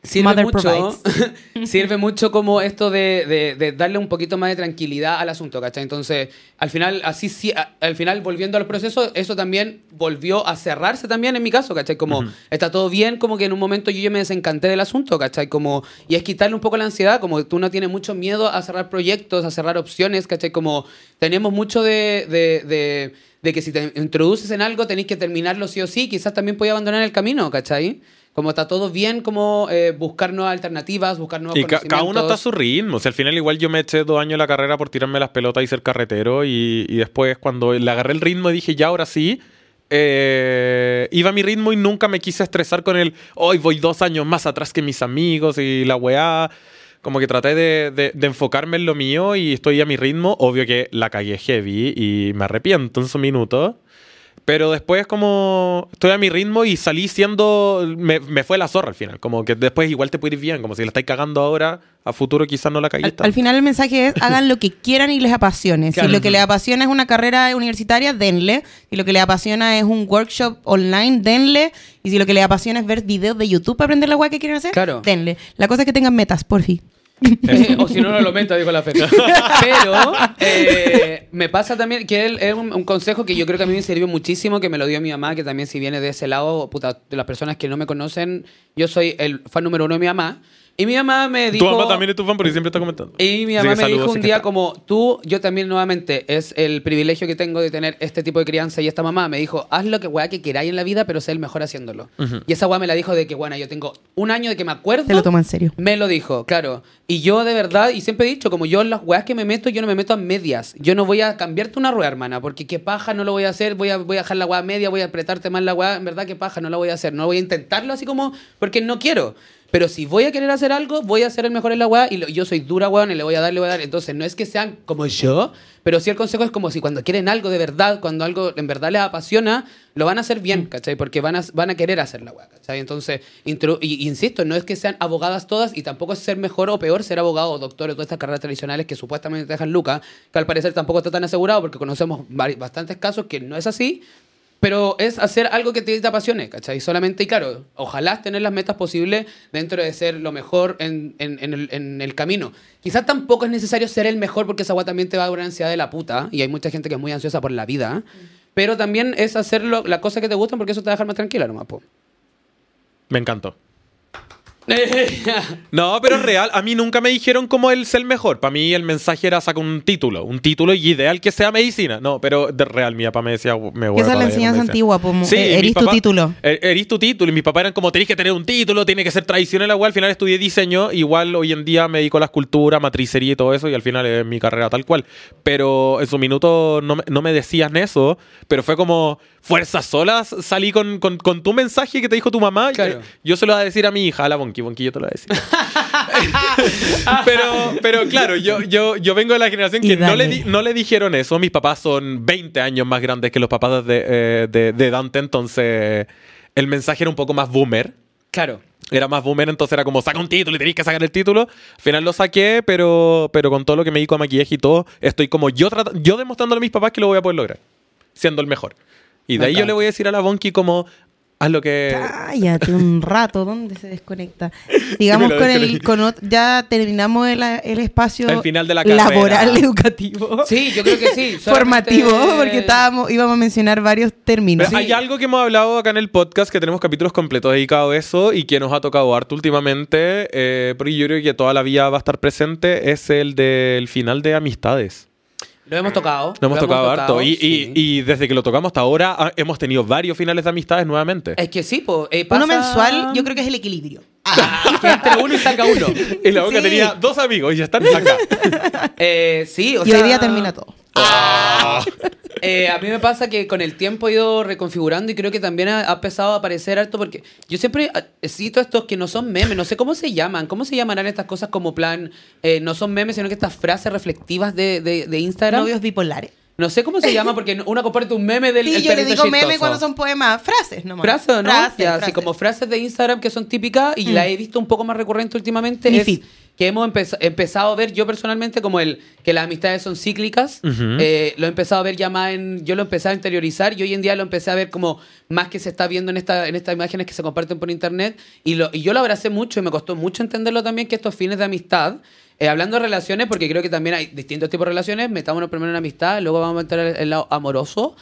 sirve Mother mucho, sirve mucho como esto de, de- de darle un poquito más de tranquilidad al asunto, ¿cachai? Entonces, al final, así sí, al final, volviendo al proceso, eso también volvió a cerrarse también en mi caso, ¿cachai? Como está todo bien, como que en un momento yo ya me desencanté del asunto, ¿cachai? Como, y es quitarle un poco la ansiedad, como tú no tienes mucho miedo a cerrar proyectos, a cerrar opciones, ¿cachai? Como tenemos mucho de... de- de- de que si te introduces en algo tenéis que terminarlo sí o sí, quizás también podía abandonar el camino, ¿cachai? Como está todo bien, como eh, buscar nuevas alternativas, buscar nuevos Y ca- cada uno está a conocimientos. su ritmo. O sea, al final igual yo me eché dos años la carrera por tirarme las pelotas y ser carretero. Y, y después cuando le agarré el ritmo dije, ya ahora sí. eh, iba a mi ritmo y nunca me quise estresar con el, hoy voy dos años más atrás que mis amigos y la weá. Como que traté de, de- de enfocarme en lo mío y estoy a mi ritmo. Obvio que la cagué heavy y me arrepiento en su minuto. Pero después como estoy a mi ritmo y salí siendo... Me, me fue la zorra al final. Como que después igual te puede ir bien. Como si la estáis cagando ahora, a futuro quizás no la Al, caguéis al final el mensaje es hagan lo que quieran y les apasione. Claro. Si lo que les apasiona es una carrera universitaria, denle. Si lo que les apasiona es un workshop online, denle. Y si lo que les apasiona es ver videos de YouTube para aprender la guay que quieren hacer, Claro. denle. La cosa es que tengan metas, por fin. Eh, o si no, no lo meta, dijo la fe. Pero eh, me pasa también que él- es un, un consejo que yo creo que a mí me sirvió muchísimo, que me lo dio mi mamá, que también si viene de ese lado, puta, de las personas que no me conocen, yo soy el fan número uno de mi mamá. Y mi mamá me dijo... Tu mamá también es tu fan porque siempre está comentando. Y mi mamá me dijo un día está. como, tú, yo también nuevamente, es el privilegio que tengo de tener este tipo de crianza y esta mamá me dijo, haz lo que weá que queráis en la vida, pero sé el mejor haciéndolo. Y esa weá me la dijo de que, bueno, yo tengo un año de que me acuerdo. Se lo toma en serio. Me lo dijo, claro. Y yo de verdad, y siempre he dicho, como yo en las weas que me meto, yo no me meto a medias. Yo no voy a cambiarte una rueda, hermana, porque qué paja, no lo voy a hacer, voy a, voy a dejar la wea a media, voy a apretarte más la wea, en verdad qué paja, no la voy a hacer. No voy a intentarlo así como, porque no quiero. Pero si voy a querer hacer algo, voy a ser el mejor en la weá y lo- yo soy dura, weón, y le voy a dar, le voy a dar. Entonces, no es que sean como yo, pero sí el consejo es como si cuando quieren algo de verdad, cuando algo en verdad les apasiona, lo van a hacer bien, ¿cachai? Porque van a, van a querer hacer la weá, ¿cachai? Entonces, intro- y, insisto, no es que sean abogadas todas y tampoco es ser mejor o peor ser abogado o doctor o todas estas carreras tradicionales que supuestamente te dejan lucas, que al parecer tampoco está tan asegurado porque conocemos bastantes casos que no es así. Pero es hacer algo que te, apasione, ¿cachai? Solamente, y claro, ojalá tener las metas posibles dentro de ser lo mejor en, en- en el, en el camino. Quizás tampoco es necesario ser el mejor porque esa agua también te va a dar una ansiedad de la puta. Y hay mucha gente que es muy ansiosa por la vida. Pero también es hacer lo- la cosa que te gustan porque eso te va a dejar más tranquila nomás, po. Me encantó. No, pero es real. A mí nunca me dijeron cómo el ser mejor. Para mí el mensaje era sacar un título. Un título y ideal que sea medicina. No, pero de real, mi papá me decía... Me voy esa es la enseñanza antigua, como, Sí, eh, eres tu papá- título. Eres tu título. Y mis papás eran como, tenés que tener un título, tiene que ser tradicional. Igual, al final estudié diseño. Igual hoy en día me dedico a la escultura, matricería y todo eso. Y al final es mi carrera tal cual. Pero en su minuto no me, no me decían eso. Pero fue como, fuerzas solas salí con, con, con tu mensaje que te dijo tu mamá. Claro. eh, Yo se lo voy a decir a mi hija, a la Bonky. Bonky, yo te lo voy a decir. pero, pero claro, yo, yo, yo vengo de la generación que no le, di- no le dijeron eso. Mis papás son 20 años más grandes que los papás de, eh, de, de Dante, entonces el mensaje era un poco más boomer. Claro. Era más boomer, entonces era como, saca un título y tenéis que sacar el título. Al final lo saqué, pero, pero con todo lo que me dedico a maquillaje y todo, estoy como yo, yo demostrándole a mis papás que lo voy a poder lograr, siendo el mejor. Y de ahí yo le voy a decir a la Bonky como, haz lo que... Cállate un rato, ¿dónde se desconecta? Digamos con el, con ot- ya terminamos el, el espacio El final de la laboral educativo. Sí, yo creo que sí. Formativo, porque estábamos, íbamos a mencionar varios términos. Pero Hay algo que hemos hablado acá en el podcast, que tenemos capítulos completos dedicados a eso y que nos ha tocado harto últimamente, eh, porque yo creo que toda la vida va a estar presente, es el del final de Amistades. Lo hemos tocado. Lo hemos tocado harto. Y, sí. y- y desde que lo tocamos hasta ahora ah, hemos tenido varios finales de Amistades nuevamente. Es que sí, po, eh, Uno mensual, yo creo que es el equilibrio. Ah, que entre uno y saca uno. Y la boca Sí. tenía dos amigos y ya están acá. Eh, sí, o y sea... hoy día termina todo. Eh, a mí me pasa que con el tiempo he ido reconfigurando y creo que también ha, ha empezado a aparecer harto porque yo siempre ah, cito estos que no son memes, no sé cómo se llaman, cómo se llamarán estas cosas como plan, eh, no son memes, sino que estas frases reflectivas de, de, de Instagram. Novios bipolares. No sé cómo se llama porque una comparte un meme del Sí, el yo le digo meme cuando son poemas. Frases nomás. Frases, ¿no? Frases, Ya, así frases. como frases de Instagram que son típicas y Mm. la he visto un poco más recurrente últimamente. Mi es, feed. Que hemos empeza- empezado a ver yo personalmente como el que las amistades son cíclicas. Eh, lo he empezado a ver ya más en. Yo lo empecé a interiorizar y hoy en día lo empecé a ver como más que se está viendo en, esta, en estas imágenes que se comparten por internet. Y, lo, y yo lo abracé mucho y me costó mucho entenderlo también que estos fines de amistad. eh, hablando de relaciones, porque creo que también hay distintos tipos de relaciones, metámonos primero en amistad, luego vamos a entrar en el lado amoroso.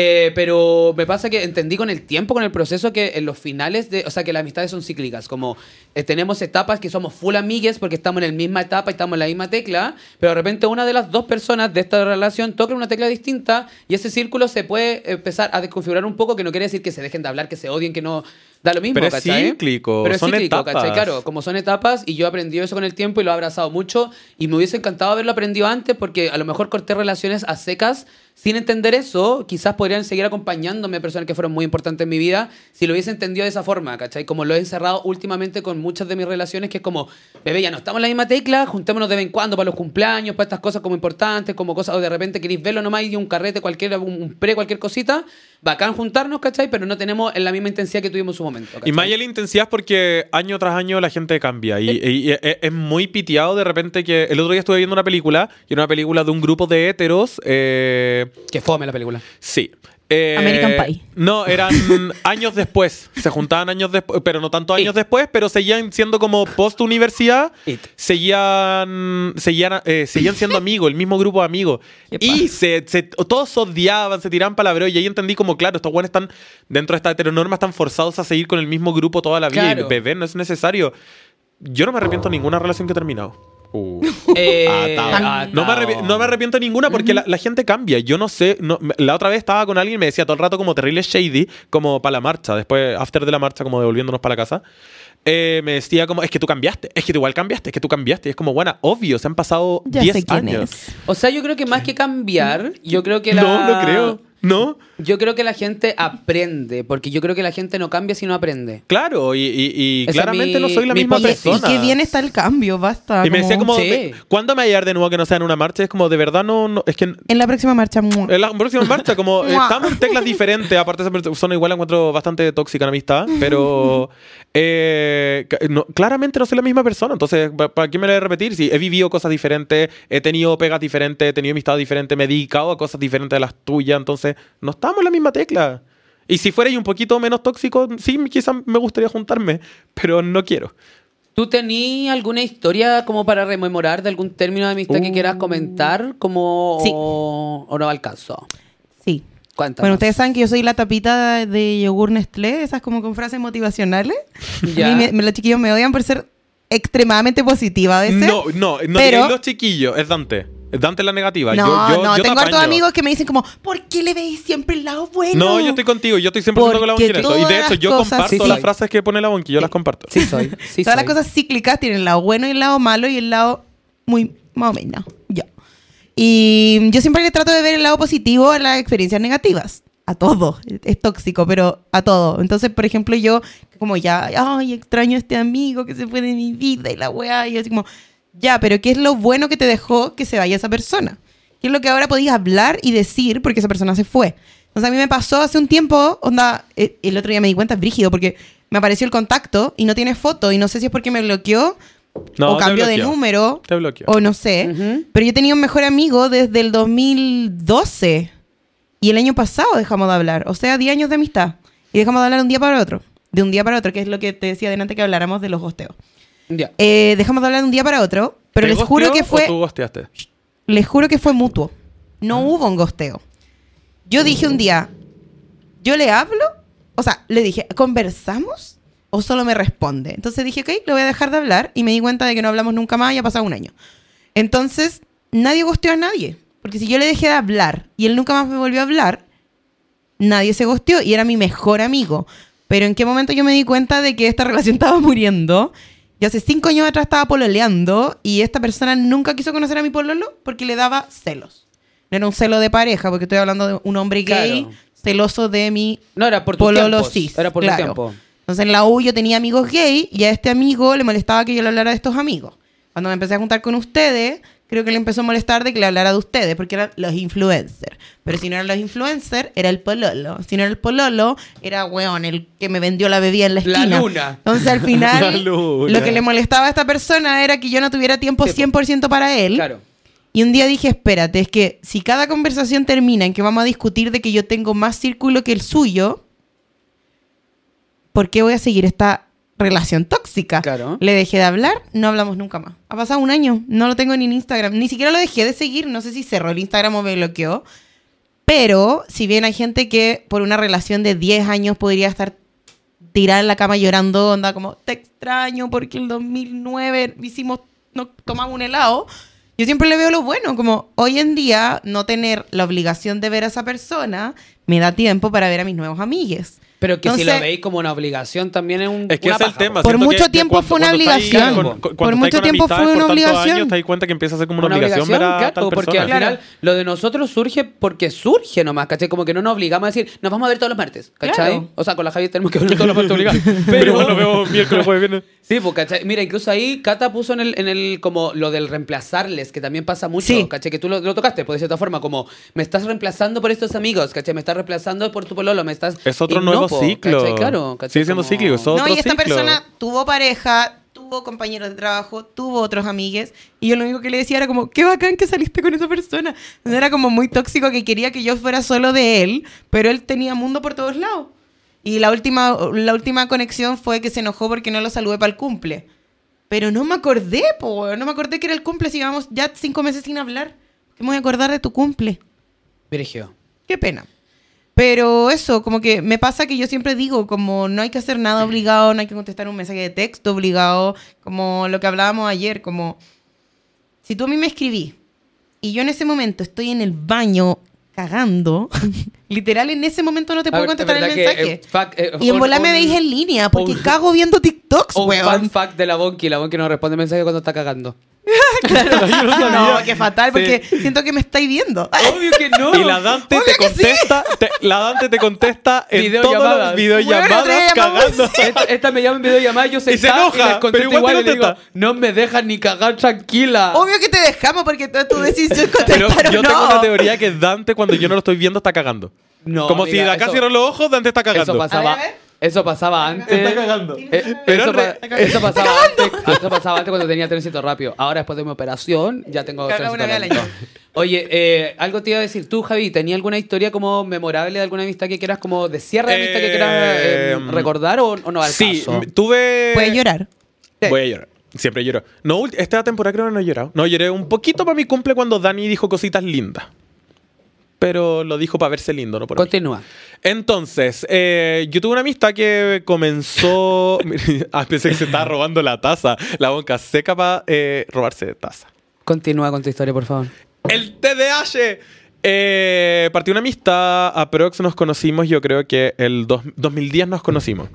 Eh, pero me pasa que entendí con el tiempo, con el proceso, que en los finales de. O sea, que las amistades son cíclicas. Como eh, tenemos etapas que somos full amigues porque estamos en la misma etapa y estamos en la misma tecla, pero de repente una de las dos personas de esta relación toca una tecla distinta y ese círculo se puede empezar a desconfigurar un poco, que no quiere decir que se dejen de hablar, que se odien, que no. Da lo mismo, Pero es ¿cachai? cíclico, Pero es son cíclico, etapas. ¿cachai? Claro, como son etapas y yo he aprendido eso con el tiempo y lo he abrazado mucho y me hubiese encantado haberlo aprendido antes porque a lo mejor corté relaciones a secas sin entender eso, quizás podrían seguir acompañándome personas que fueron muy importantes en mi vida si lo hubiese entendido de esa forma, ¿cachai? Como lo he encerrado últimamente con muchas de mis relaciones, que es como, bebé, ya no estamos en la misma tecla, juntémonos de vez en cuando para los cumpleaños, para estas cosas como importantes, como cosas, o de repente queréis verlo nomás y un carrete, cualquier, un, pre, cualquier cosita, bacán juntarnos, ¿cachai? Pero no tenemos en la misma intensidad que tuvimos su momento. Y ¿cachai? más allá de la intensidad porque año tras año la gente cambia. Y, y- y es es muy piteado de repente que. El otro día estuve viendo una película, y era una película de un grupo de héteros. eh, Que fome la película. sí. Eh, American Pie. No, eran años después. Se juntaban años después, pero no tantos años It. después, pero seguían siendo como post-universidad. Seguían, seguían, eh, seguían siendo amigos, el mismo grupo de amigos. Y se, se- todos odiaban, se tiraban palabreos. Y ahí entendí como, claro, estos buenos están dentro de esta heteronorma, están forzados a seguir con el mismo grupo toda la vida. Claro. Y bebé, no es necesario. Yo no me arrepiento de ninguna relación que he terminado. Uh. Eh, Atado. atado. No me, no me arrepiento ninguna porque la, la gente cambia. Yo no sé. no- la otra vez estaba con alguien y me decía todo el rato como terrible shady, como para la marcha. Después, after de la marcha, como devolviéndonos para la casa. eh, me decía como, es que tú cambiaste, es que tú igual cambiaste, es que tú cambiaste. Y es como, bueno, obvio, se han pasado Ya 10 sé quién años. es. O sea, yo creo que más que cambiar, yo creo que la... No, no creo. No. Yo creo que la gente aprende, porque yo creo que la gente no cambia si no aprende. Claro, y, y- y Esa es claramente mi- no soy la mi misma hipótesis. persona. Y qué bien está el cambio, basta. Y me decía como, Sí. ¿cuándo me voy a llevar de nuevo que no sea en una marcha? Es como, de verdad, no, no es que En la próxima marcha. ¡mua! En la próxima marcha, como eh, Mua. estamos en teclas diferentes, aparte esa persona igual la encuentro bastante tóxica en amistad, pero eh, ca- no- claramente no soy la misma persona, entonces ¿pa- ¿para qué me la voy a repetir? Si he vivido cosas diferentes, he tenido pegas diferentes, he tenido amistad diferentes, me he dedicado a cosas diferentes de las tuyas, entonces no estamos en la misma tecla. Y si fuera un poquito menos tóxico, sí, quizás me gustaría juntarme, pero no quiero. ¿Tú tenías alguna historia como para rememorar de algún término de amistad que Uh. quieras comentar? Como... Sí. O, o no alcanzó. Sí. Cuéntanos. Bueno, ustedes saben que yo soy la tapita de yogur Nestlé, esas como con frases motivacionales. Ya. A mí me- me- los chiquillos me odian por ser extremadamente positiva a veces. No, no, no pero- los chiquillos, es Dante. Es Dante la negativa. No, yo, yo, no, yo te tengo hartos amigos que me dicen como, ¿por qué le veis siempre el lado bueno? No, yo estoy contigo, yo estoy 100% con la Bonqui en esto. Y de hecho, yo cosas- comparto Sí, sí. las frases que pone la Bonqui, yo las comparto. Sí soy. Sí Todas las cosas cíclicas tienen el lado bueno y el lado malo y el lado muy más o menos. Ya. Y yo siempre le trato de ver el lado positivo a las experiencias negativas. A todo. Es tóxico, pero a todo. Entonces, por ejemplo, yo, como ya, ay, extraño a este amigo que se fue de mi vida y la weá. Y yo así como, ya, pero ¿qué es lo bueno que te dejó que se vaya esa persona? ¿Qué es lo que ahora podías hablar y decir porque esa persona se fue? Entonces, a mí me pasó hace un tiempo, onda, eh, el otro día me di cuenta, es brígido, porque me apareció el contacto y no tiene foto. Y no sé si es porque me bloqueó No, o cambió de número. Te bloqueó. O no sé. Pero yo tenía un mejor amigo desde el 2012. Y el año pasado dejamos de hablar. O sea, 10 años de amistad. Y dejamos de hablar un día para otro. De un día para otro, que es lo que te decía delante que habláramos de los gosteos. Ya. Eh, dejamos de hablar de un día para otro. Pero ¿Te les juro que o fue. tú gosteaste? Les juro que fue mutuo. No hubo un gosteo. Yo dije un día, ¿yo le hablo? O sea, le dije, ¿conversamos? ¿O solo me responde? Entonces dije, ok, le voy a dejar de hablar. Y me di cuenta de que no hablamos nunca más y ha pasado un año. Entonces, nadie gosteó a nadie. Porque si yo le dejé de hablar y él nunca más me volvió a hablar, nadie se gosteó y era mi mejor amigo. Pero en qué momento yo me di cuenta de que esta relación estaba muriendo. Y hace cinco años atrás estaba pololeando y esta persona nunca quiso conocer a mi pololo porque le daba celos. No era un celo de pareja, porque estoy hablando de un hombre gay Claro. celoso de mi No, era por pololo tiempo. cis. Era por claro. tu tiempo. Entonces en la U yo tenía amigos gay y a este amigo le molestaba que yo le hablara de estos amigos. Cuando me empecé a juntar con ustedes, creo que le empezó a molestar de que le hablara de ustedes, porque eran los influencers. Pero si no eran los influencers, era el pololo. Si no era el pololo, era, weón, el que me vendió la bebida en la La esquina. luna. Entonces, al La final, lo que le molestaba a esta persona era que yo no tuviera tiempo Sí, po. 100% para él. Claro. Y un día dije, espérate, es que si cada conversación termina en que vamos a discutir de que yo tengo más círculo que el suyo, ¿por qué voy a seguir esta relación tóxica? Claro. Le dejé de hablar, no hablamos nunca más. Ha pasado un año, no lo tengo ni en Instagram, ni siquiera lo dejé de seguir, no sé si cerró el Instagram o me bloqueó. Pero si bien hay gente que por una relación de 10 años podría estar tirada en la cama llorando, onda como, te extraño porque el 2009 hicimos, no, tomamos un helado. Yo siempre le veo lo bueno, como hoy en día no tener la obligación de ver a esa persona me da tiempo para ver a mis nuevos amigues. Pero que si Entonces- lo veis como una obligación también es un. Es que una es el tema. Por mucho que- que tiempo cuando- fue una obligación. con- Por mucho tiempo fue una obligación. años, te das cuenta que empieza a ser como una, Una obligación, ver a claro, tal porque persona. al final lo de nosotros surge porque surge nomás, ¿cachai? Como que no nos obligamos a decir, nos vamos a ver todos los martes, ¿cachai? Claro. O sea, con la Javi tenemos que ver todos los martes obligados. Pero igual nos vemos miércoles, jueves, viernes. Sí, pues, ¿cachai? Mira, incluso ahí Cata puso en el, en el, como lo del reemplazarles, que también pasa mucho, Sí. ¿cachai? Que tú lo, lo tocaste, pues, de cierta forma, como, me estás reemplazando por estos amigos, ¿cachai? Me estás reemplazando por tu pololo, me estás... Es otro nuevo ciclo. ¿cachai? Claro, ¿cachai? Sigue siendo Como- cíclico, es otro no, y esta ciclo. persona tuvo pareja, tuvo compañeros de trabajo, tuvo otros amigues, y yo lo único que le decía era como, qué bacán que saliste con esa persona. Entonces era como muy tóxico que quería que yo fuera solo de él, pero él tenía mundo por todos lados. Y la última, la última conexión fue que se enojó porque no lo saludé para el cumple. Pero no me acordé, po, no me acordé que era el cumple si llevamos ya cinco meses sin hablar. ¿Qué me voy a acordar de tu cumple? Virgio. Qué pena. Pero eso, como que me pasa que yo siempre digo, como no hay que hacer nada obligado, no hay que contestar un mensaje de texto obligado, como lo que hablábamos ayer, como si tú a mí me escribí y yo en ese momento estoy en el baño cagando, literal en ese momento no te puedo ver, contestar el verdad que, mensaje. eh, fac- eh, y en un- volar me un- veis en línea porque un- cago viendo TikToks, Un weón. fun fact de la Bonky, la Bonky no responde mensaje cuando está cagando. No, qué fatal, porque Sí. siento que me estáis viendo. Obvio que no. Y la Dante Obvio te sí. contesta, te- la Dante te contesta en Videollamadas. todas las videollamadas Bueno, cagando. Esta, esta me llama en videollamada y yo se sentada enoja, les contesto pero igual te igual y le digo, no me dejan ni cagar tranquila. Obvio que te dejamos porque tú, tú Pero contestar yo o no. tengo una teoría que Dante cuando yo no lo estoy viendo está cagando. No, Como si de acá eso- cierro los ojos, Dante está cagando. Eso pasaba, A ver, a ver. Eso pasaba antes. Está cagando. Eh, Pero eso, re- pa- eso pasaba antes, eso pasaba antes cuando tenía trencito rápido. Ahora después de mi operación ya tengo Caga trencito año. Oye, eh, algo te iba a decir tú, Javi. ¿Tenía alguna historia como memorable de alguna amistad que quieras como de cierre de amistad que quieras eh, Eh, recordar o, o no al Sí, caso? tuve... Puedes llorar. Voy a llorar. Siempre lloro. No, esta temporada creo que no he llorado. No, lloré un poquito para mi cumple cuando Dani dijo cositas lindas. Pero lo dijo para verse lindo, no por mí. Continúa. Entonces, eh, yo tuve una amistad que comenzó... ah, pensé que se estaba robando la taza. La boca seca para robarse taza. Continúa con tu historia, por favor. El TDAH. Eh, partió una amistad, aprox nos conocimos, yo creo que el dos- 2010 nos conocimos.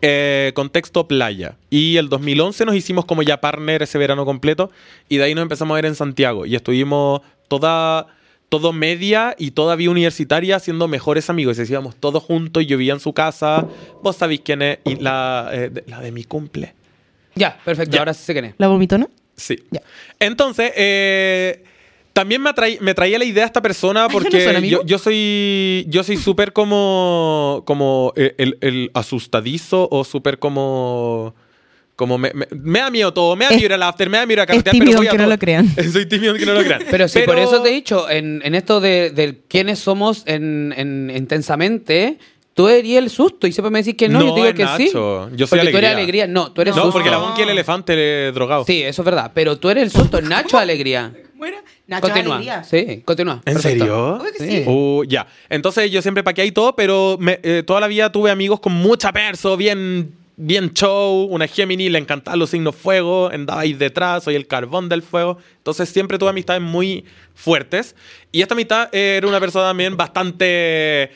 Eh, contexto playa. Y el 2011 nos hicimos como ya partner ese verano completo. Y de ahí nos empezamos a ver en Santiago. Y estuvimos toda, todo media y toda vida universitaria siendo mejores amigos. Y íbamos todos juntos. Yo vivía en su casa. Vos sabéis quién es. Y la, eh, de, la de mi cumple. Ya, perfecto. Ya. Ahora sí sé quién es. ¿La vomitona? Sí. Ya. Entonces, eh, también me, atraí- me traía la idea esta persona ¿ya no porque yo, soy yo soy súper como como el, el- el asustadizo o súper como como me, me- me da miedo todo, me da Es- miedo ir al after, me da miedo ir a Es carretear, tímido, pero voy a aunque no lo crean. Soy tímido que no lo crean. Pero sí, por eso te he dicho, en, en esto de, del quiénes somos en, en- intensamente, tú eres el susto y siempre me decís que no, No, yo te digo es que Nacho. sí. Yo soy porque tú eres alegría. alegría. No, tú eres No, susto. porque la Bonky es el elefante eh, drogado. Sí, eso es verdad. Pero tú eres el susto, Nacho es alegría. Bueno, Nacho continúa. Alegría. Sí, continúa. ¿En Perfecto. serio? Que sí. Uh, ya. Entonces yo siempre paqueé y todo, pero me- eh, toda la vida tuve amigos con mucha perso, bien, bien show. Una Gemini, le encantaban los signos fuego, andaba ahí detrás, soy el carbón del fuego. Entonces siempre tuve amistades muy fuertes. Y esta amistad era una persona también bastante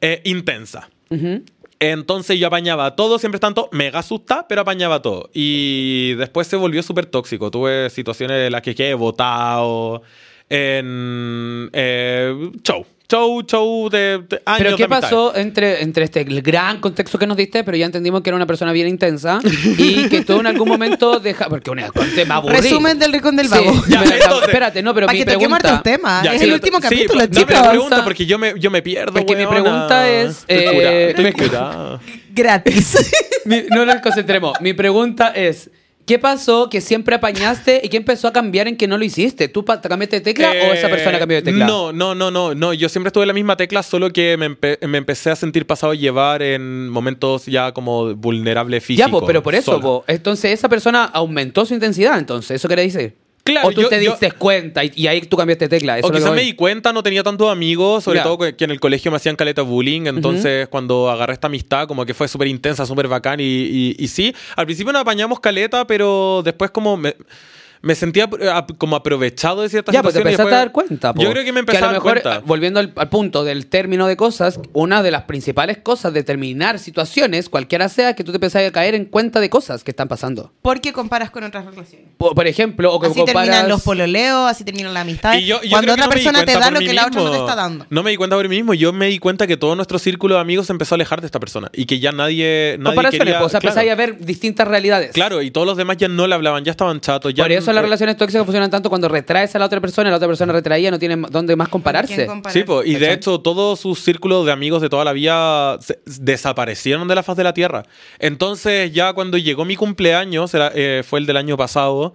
eh, intensa. Ujú. Entonces yo apañaba todo, siempre tanto, mega asusta, pero apañaba todo. Y después se volvió súper tóxico. Tuve situaciones en las que quedé botado, en eh, show, show, show de, de años Pero de ¿qué amistad. pasó entre, entre este el gran contexto que nos diste? Pero ya entendimos que era una persona bien intensa y que tú en algún momento deja... Porque una conté me aburrí. Resumen del Rincón del Sí, Vago. ya, Ya, entonces- espérate, no, pero Para mi que pregunta... hartos temas. Ya, es sí, el lo- último sí, capítulo, no, chicos. pero pregunta porque yo me, yo me pierdo. Porque mi weona. pregunta es, Estoy eh, curada, estoy me- curada. Gratis. Mi- no nos concentremos. Mi pregunta es... ¿Qué pasó que siempre apañaste y qué empezó a cambiar en que no lo hiciste? ¿Tú te cambiaste de tecla o esa Eh, persona cambió de tecla? No, no, no, no, no. Yo siempre estuve en la misma tecla, solo que me, empe- me empecé a sentir pasado a llevar en momentos ya como vulnerable físico. Ya, pues, pero por eso, po. entonces esa persona aumentó su intensidad, entonces, ¿eso quiere decir? Claro, o tú yo- te yo- diste cuenta y, y ahí tú cambiaste tecla. Eso O quizás me di cuenta, no tenía tantos amigos, sobre todo que en el colegio me hacían caleta bullying, entonces cuando agarré esta amistad como que fue súper intensa, súper bacán y, y- y sí, al principio nos apañamos caleta, pero después como me, me sentía eh, como aprovechado de ciertas Ya, pues te situaciones. y empezaste a dar cuenta. po. Yo creo que me empecé a a lo dar mejor, cuenta. volviendo al, al punto del término de cosas, una de las principales cosas de terminar situaciones, cualquiera sea, que tú te empezás a caer en cuenta de cosas que están pasando. Porque comparas con otras relaciones. Por, por ejemplo, o que Así comparas... terminan los pololeos, así terminan la amistad. Y yo- yo Cuando otra no persona te da lo que la otra no te está dando. No me di cuenta por mí mismo. Yo me di cuenta que todo nuestro círculo de amigos se empezó a alejar de esta persona. Y que ya nadie, nadie comparaciones, quería... po, o sea, claro, empezáis a ver distintas realidades. Claro, y todos los demás ya no le hablaban, ya estaban chatos. Ya Por eso las relaciones tóxicas funcionan tanto cuando retraes a la otra persona la otra persona retraía, no tiene dónde más compararse. Sí, po, y de hecho todos sus círculos de amigos de toda la vida se- desaparecieron de la faz de la Tierra. Entonces ya cuando llegó mi cumpleaños, era, eh, fue el del año pasado,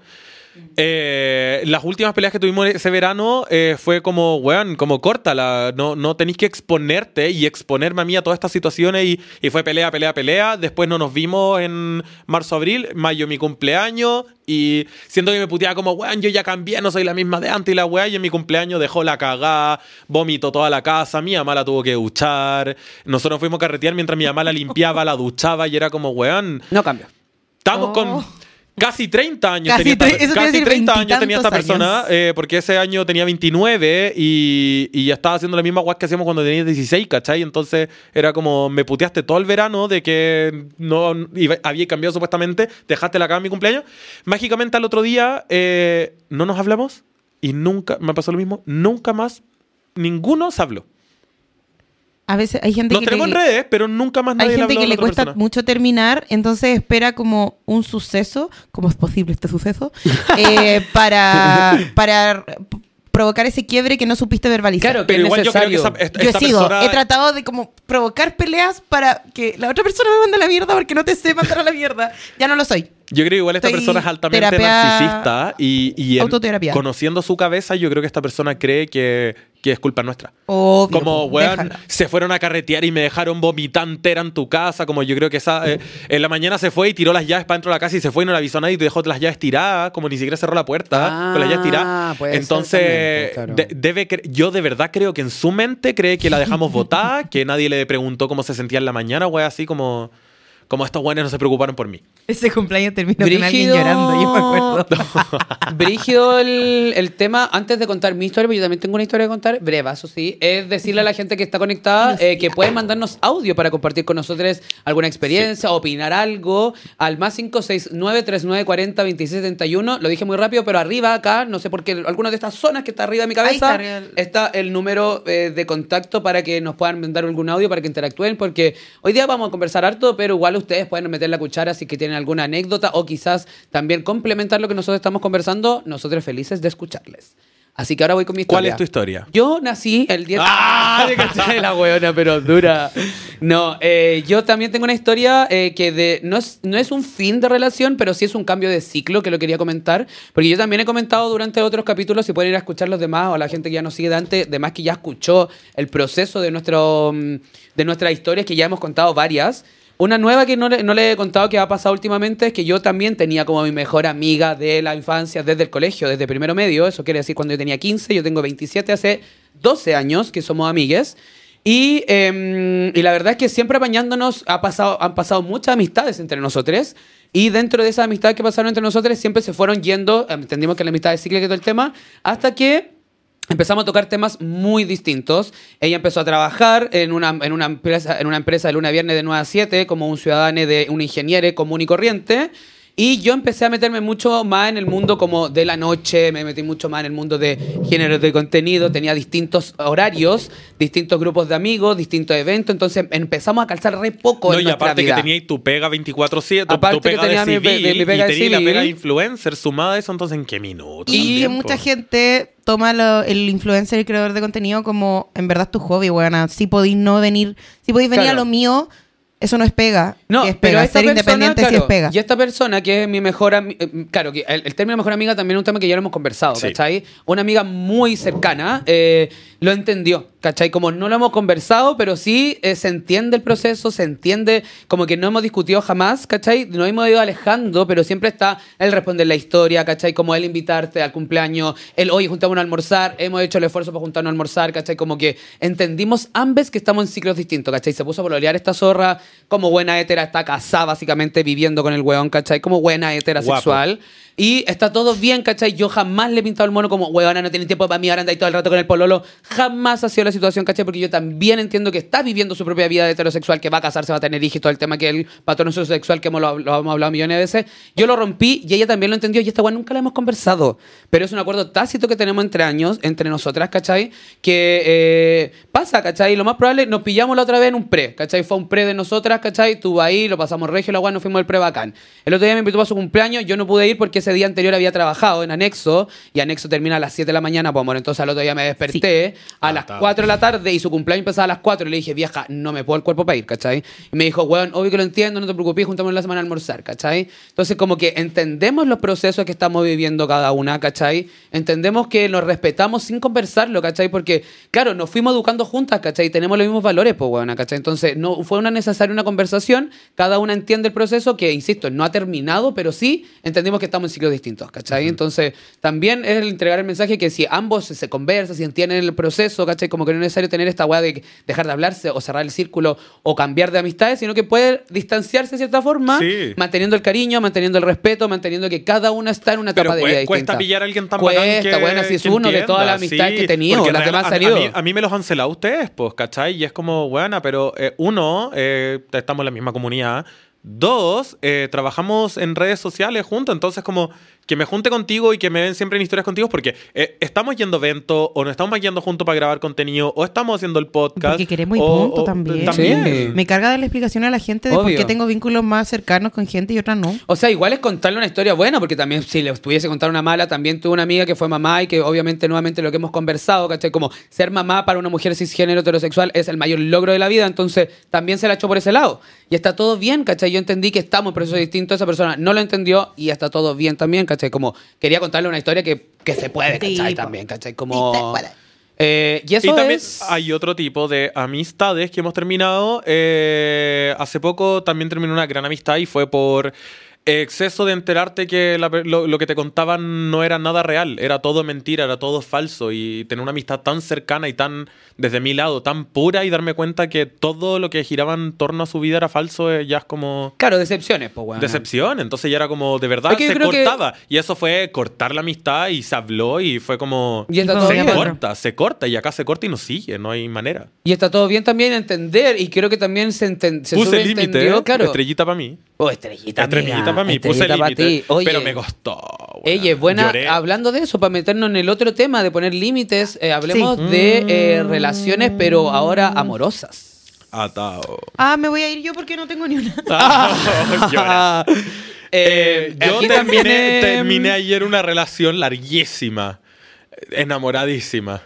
eh, las últimas peleas que tuvimos ese verano eh, fue como, weón, como córtala, no, no tenéis que exponerte y exponerme a mí a todas estas situaciones y, y fue pelea, pelea, pelea. Después no nos vimos en marzo, abril, mayo mi cumpleaños y siento que me puteaba como, weón, yo ya cambié, no soy la misma de antes y la weá y en mi cumpleaños dejó la cagada, vomitó toda la casa, mi mamá la tuvo que duchar, nosotros fuimos a carretear mientras mi mamá la limpiaba, la duchaba y era como, weón, No cambia. Estamos Oh. con casi 30 años. Casi tenía esta, eso te iba a casi decir, 30 años tenía esta persona, eh, porque ese año tenía 29 y, y ya estaba haciendo la misma guas que hacíamos cuando tenía 16, ¿cachai? Entonces era como, me puteaste todo el verano de que no iba- había cambiado supuestamente, dejaste la cama en mi cumpleaños. Mágicamente al otro día eh, no nos hablamos y nunca, me pasó lo mismo, nunca más, ninguno se habló. A veces hay gente Nos que tenemos le, en redes, pero nunca más nadie hay gente que le cuesta persona. mucho terminar, entonces espera como un suceso, como es posible este suceso, eh, para, para provocar ese quiebre que no supiste verbalizar. Claro, Pero igual yo creo que necesario. esa, esta- Yo he sido, persona- he tratado de como provocar peleas para que la otra persona me mande a la mierda porque no te sé mandar a la mierda. Ya no lo soy. Yo creo que igual esta Estoy persona es altamente terapia- narcisista y, y en- conociendo su cabeza, yo creo que esta persona cree que, que es culpa nuestra. Obvio. Como, weón, déjala. se fueron a carretear y me dejaron vomitar entera en tu casa. Como yo creo que esa. eh, en la mañana se fue y tiró las llaves para dentro de la casa y se fue y no le avisó a nadie y te dejó las llaves tiradas. Como ni siquiera cerró la puerta con las llaves Ah, tiradas. Entonces, también, pues, claro. de- debe yo de verdad creo que en su mente cree que la dejamos votada, que nadie le preguntó cómo se sentía en la mañana, weón, así como. Como estos weones no se preocuparon por mí. Ese cumpleaños terminó con alguien Brígido. llorando, yo me acuerdo. Brígido el, el tema, antes de contar mi historia, porque yo también tengo una historia que contar, breve, eso sí, es decirle a la gente que está conectada eh, que pueden mandarnos audio para compartir con nosotros alguna experiencia, opinar algo, al más 569-3940-2671. Lo dije muy rápido, pero arriba acá, no sé por qué, alguna de estas zonas que está arriba de mi cabeza, está el número eh, de contacto para que nos puedan mandar algún audio, para que interactúen, porque hoy día vamos a conversar harto, pero igual ustedes pueden meter la cuchara si que tienen alguna anécdota o quizás también complementar lo que nosotros estamos conversando, nosotros felices de escucharles. Así que ahora voy con mi historia. ¿Cuál es tu historia? Yo nací el 10... ¡Ah! Caché la hueona, pero dura. No, eh, yo también tengo una historia eh, que de, no, es, no es un fin de relación, pero sí es un cambio de ciclo que lo quería comentar. Porque yo también he comentado durante otros capítulos, si pueden ir a escuchar los demás o la gente que ya nos sigue de antes, demás que ya escuchó el proceso de, nuestro, mm, de nuestras historias, que ya hemos contado varias. Una nueva que no le, no le he contado que ha pasado últimamente es que yo también tenía como mi mejor amiga de la infancia desde el colegio, desde primero medio. Eso quiere decir cuando yo tenía 15, yo tengo 27, hace 12 años que somos amigues. Y, eh, y la verdad es que siempre apañándonos ha pasado, han pasado muchas amistades entre nosotros. Y dentro de esas amistades que pasaron entre nosotros siempre se fueron yendo, entendimos que la amistad es cíclica y todo el tema, hasta que Empezamos a tocar temas muy distintos. Ella empezó a trabajar en una, en una, empresa, en una empresa de luna a viernes de 9 a 7 como un ciudadano de un ingeniero común y corriente. Y yo empecé a meterme mucho más en el mundo como de la noche, me metí mucho más en el mundo de géneros de contenido, tenía distintos horarios, distintos grupos de amigos, distintos eventos, entonces empezamos a calzar re poco No, en y nuestra aparte vida. que teníais tu pega 24-7, tu, Aparte tu que pega tenía de mi pe- civil, de mi pega y de teníais la civil. pega de influencer sumada a eso, entonces ¿en qué minuto? Y que mucha gente toma lo- el influencer y creador de contenido como en verdad tu hobby, weona. Si podéis no venir, si podéis venir Claro. a lo mío, eso no es pega. No, Sí es pero pega. esta Ser persona, independiente sí claro, es pega. Y esta persona que es mi mejor amiga, claro, que el, el término mejor amiga también es un tema que ya lo hemos conversado, Sí. ¿cachai? Una amiga muy cercana eh, lo entendió, ¿cachai? Como no lo hemos conversado, pero sí eh, se entiende el proceso, se entiende, como que no hemos discutido jamás, ¿cachai? Nos hemos ido alejando, pero siempre está el responder la historia, ¿cachai? Como el invitarte al cumpleaños, el hoy juntamos a almorzar, hemos hecho el esfuerzo para juntarnos a almorzar, ¿cachai? Como que entendimos ambos que estamos en ciclos distintos, ¿cachai? Se puso a pololear esta zorra como buena hétera, está casada básicamente viviendo con el weón, ¿cachai? Como buena Guapo. sexual. Y está todo bien, ¿cachai? Yo jamás le he pintado el mono como, weona, no tiene tiempo para mí, ahora ahí todo el rato con el pololo. Jamás ha sido la situación, ¿cachai? Porque yo también entiendo que está viviendo su propia vida de heterosexual, que va a casarse, va a tener hijos, todo el tema que el patrón sexual que hemos, lo, lo hemos hablado millones de veces. Yo lo rompí y ella también lo entendió y esta weón nunca la hemos conversado. Pero es un acuerdo tácito que tenemos entre años, entre nosotras, ¿cachai? Que eh, pasa, ¿cachai? Lo más probable, nos pillamos la otra vez en un pre, ¿cachai? Fue un pre de nosotras, ¿cachai? Estuvo ahí, lo pasamos regio, la weón, nos fuimos al pre bacán. El otro día me invitó para su cumpleaños, yo no pude ir porque ese día anterior había trabajado en Anexo y Anexo termina a las 7 de la mañana, pues amor. Entonces al otro día me desperté a Ah, las está. 4 de la tarde y su cumpleaños empezaba a las 4 y le dije, vieja, no me puedo el cuerpo para ir, ¿cachai? Y me dijo, weón, obvio que lo entiendo, no te preocupes, juntamos la semana a almorzar, ¿cachai? Entonces como que entendemos los procesos que estamos viviendo cada una, ¿cachai? Entendemos que nos respetamos sin conversarlo, ¿cachai? Porque, claro, nos fuimos educando juntas, ¿cachai? Tenemos los mismos valores, pues, weón, ¿cachai? Entonces no fue una necesaria una conversación, cada una entiende el proceso que, insisto, no ha terminado, pero sí entendimos que estamos en ciclos distintos, ¿cachai? Entonces también es el entregar el mensaje que si ambos se conversan, si entienden el proceso, ¿cachai? Como que no es necesario tener esta weá de dejar de hablarse o cerrar el círculo o cambiar de amistades, sino que puede distanciarse de cierta forma, Sí. manteniendo el cariño, manteniendo el respeto, manteniendo que cada una está en una etapa de vida distinta. cuesta pillar a alguien tan Cuesta, que, bueno, así es que uno de entienda, todas las amistades sí, que he tenido, las que real- han salido. A, mí, a mí me los han celado ustedes, pues, ¿cachai? Y es como, buena, pero eh, uno, eh, estamos en la misma comunidad. Dos, eh, trabajamos en redes sociales juntos, entonces como que me junte contigo y que me ven siempre en historias contigo porque eh, estamos yendo a eventos o nos estamos yendo juntos para grabar contenido o estamos haciendo el podcast. Porque queremos punto o- también. Sí. Me carga dar la explicación a la gente de por qué tengo vínculos más cercanos con gente y otras no. O sea, igual es contarle una historia buena, porque también si les pudiese contar una mala, también tuve una amiga que fue mamá y que obviamente nuevamente lo que hemos conversado, ¿cachai? Como ser mamá para una mujer cisgénero heterosexual es el mayor logro de la vida, entonces también se la echó por ese lado. Y está todo bien, ¿cachai? Yo entendí que estamos en procesos distintos, esa persona no lo entendió y está todo bien también, ¿cachai? Como quería contarle una historia que, que se puede, ¿cachai? También, ¿cachai? Como... Eh, y eso y también es... hay otro tipo de amistades que hemos terminado. eh, hace poco también terminó una gran amistad y fue por exceso de enterarte que la lo, lo que te contaban no era nada real, era todo mentira, era todo falso y tener una amistad tan cercana y tan, desde mi lado, tan pura y darme cuenta que todo lo que giraba en torno a su vida era falso, eh, ya es como... Claro, decepciones, pues, bueno. Decepción, entonces ya era como de verdad Es que se que- cortaba y eso fue cortar la amistad y se habló y fue como Y está todo se bien. corta, se corta y acá se corta y no sigue, no hay manera. Y está todo bien también entender, y creo que también se, se Puse límite, ¿eh? claro. estrellita para mí. Oh, estrellita, Estrellita para mí, estrellita ti. Oye, Pero me costó. Ella weón. es buena. Lloré. Hablando de eso, para meternos en el otro tema de poner límites, eh, hablemos Sí. de eh, relaciones, pero ahora amorosas. Atado. Ah, me voy a ir yo porque no tengo ni una. Llora. Eh, Yo terminé, también, eh, terminé ayer una relación larguísima. Enamoradísima.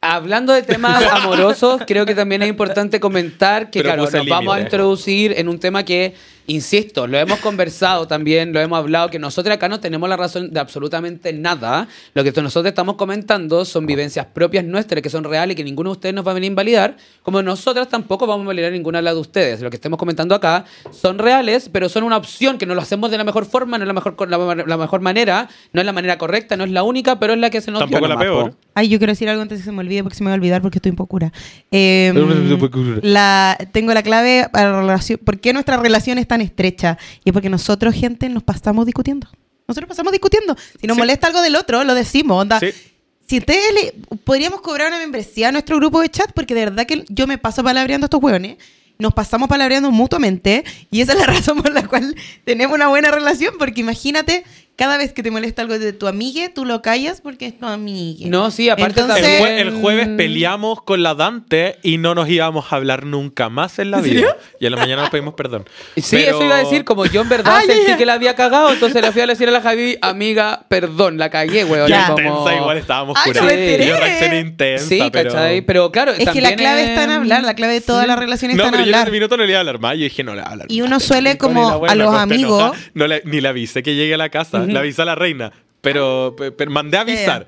Hablando de temas amorosos, creo que también es importante comentar que, Pero claro, nos vamos a introducir en un tema que, insisto, lo hemos conversado también, lo hemos hablado, que nosotros acá no tenemos la razón de absolutamente nada. Lo que nosotros estamos comentando son vivencias propias nuestras que son reales y que ninguno de ustedes nos va a venir a invalidar, como nosotras tampoco vamos a invalidar ninguna de las de ustedes. Lo que estemos comentando acá son reales, pero son una opción que no lo hacemos de la mejor forma, no es la mejor, la, la mejor manera, no es la manera correcta, no es la única, pero es la que se nos dio Tampoco la nomás, peor. po. Ay, yo quiero decir algo antes que se me olvide porque se me va a olvidar porque estoy un poco cura. Eh, la, tengo la clave para la relación. ¿Por qué nuestra relación es tan estrecha? Y es porque nosotros, gente, nos pasamos discutiendo. Nosotros pasamos discutiendo. Si nos Sí. molesta algo del otro, lo decimos. Onda. Sí. Si ustedes le- podríamos cobrar una membresía a nuestro grupo de chat, porque de verdad que yo me paso palabreando a estos hueones. nos pasamos palabreando mutuamente y esa es la razón por la cual tenemos una buena relación, porque imagínate, cada vez que te molesta algo de tu amiga, tú lo callas porque es tu amiga. No, sí, aparte El, Entonces- jue- el jueves peleamos con la Dante y no nos íbamos a hablar nunca más en la vida. Y en la mañana nos pedimos perdón. Sí, Pero- eso iba a decir, como yo en verdad Ay, sentí ya. que la había cagado, entonces le fui a decir a la Javi, amiga, perdón, la cagué, weón. Ya. como- Intensa, igual estábamos Ay, no curados. Yo reaccioné intensa, Sí, pero... ¿cachai? Pero claro, Es que la clave está en hablar, la clave de todas las relaciones No, está en pero yo en hablar. ese minuto no le iba a hablar más. Yo dije, no le voy a hablar Y uno suele como a los amigos-. No le, ni le avisé que llegue a la casa. Le avisé a la reina. Pero, pe- pero mandé a avisar.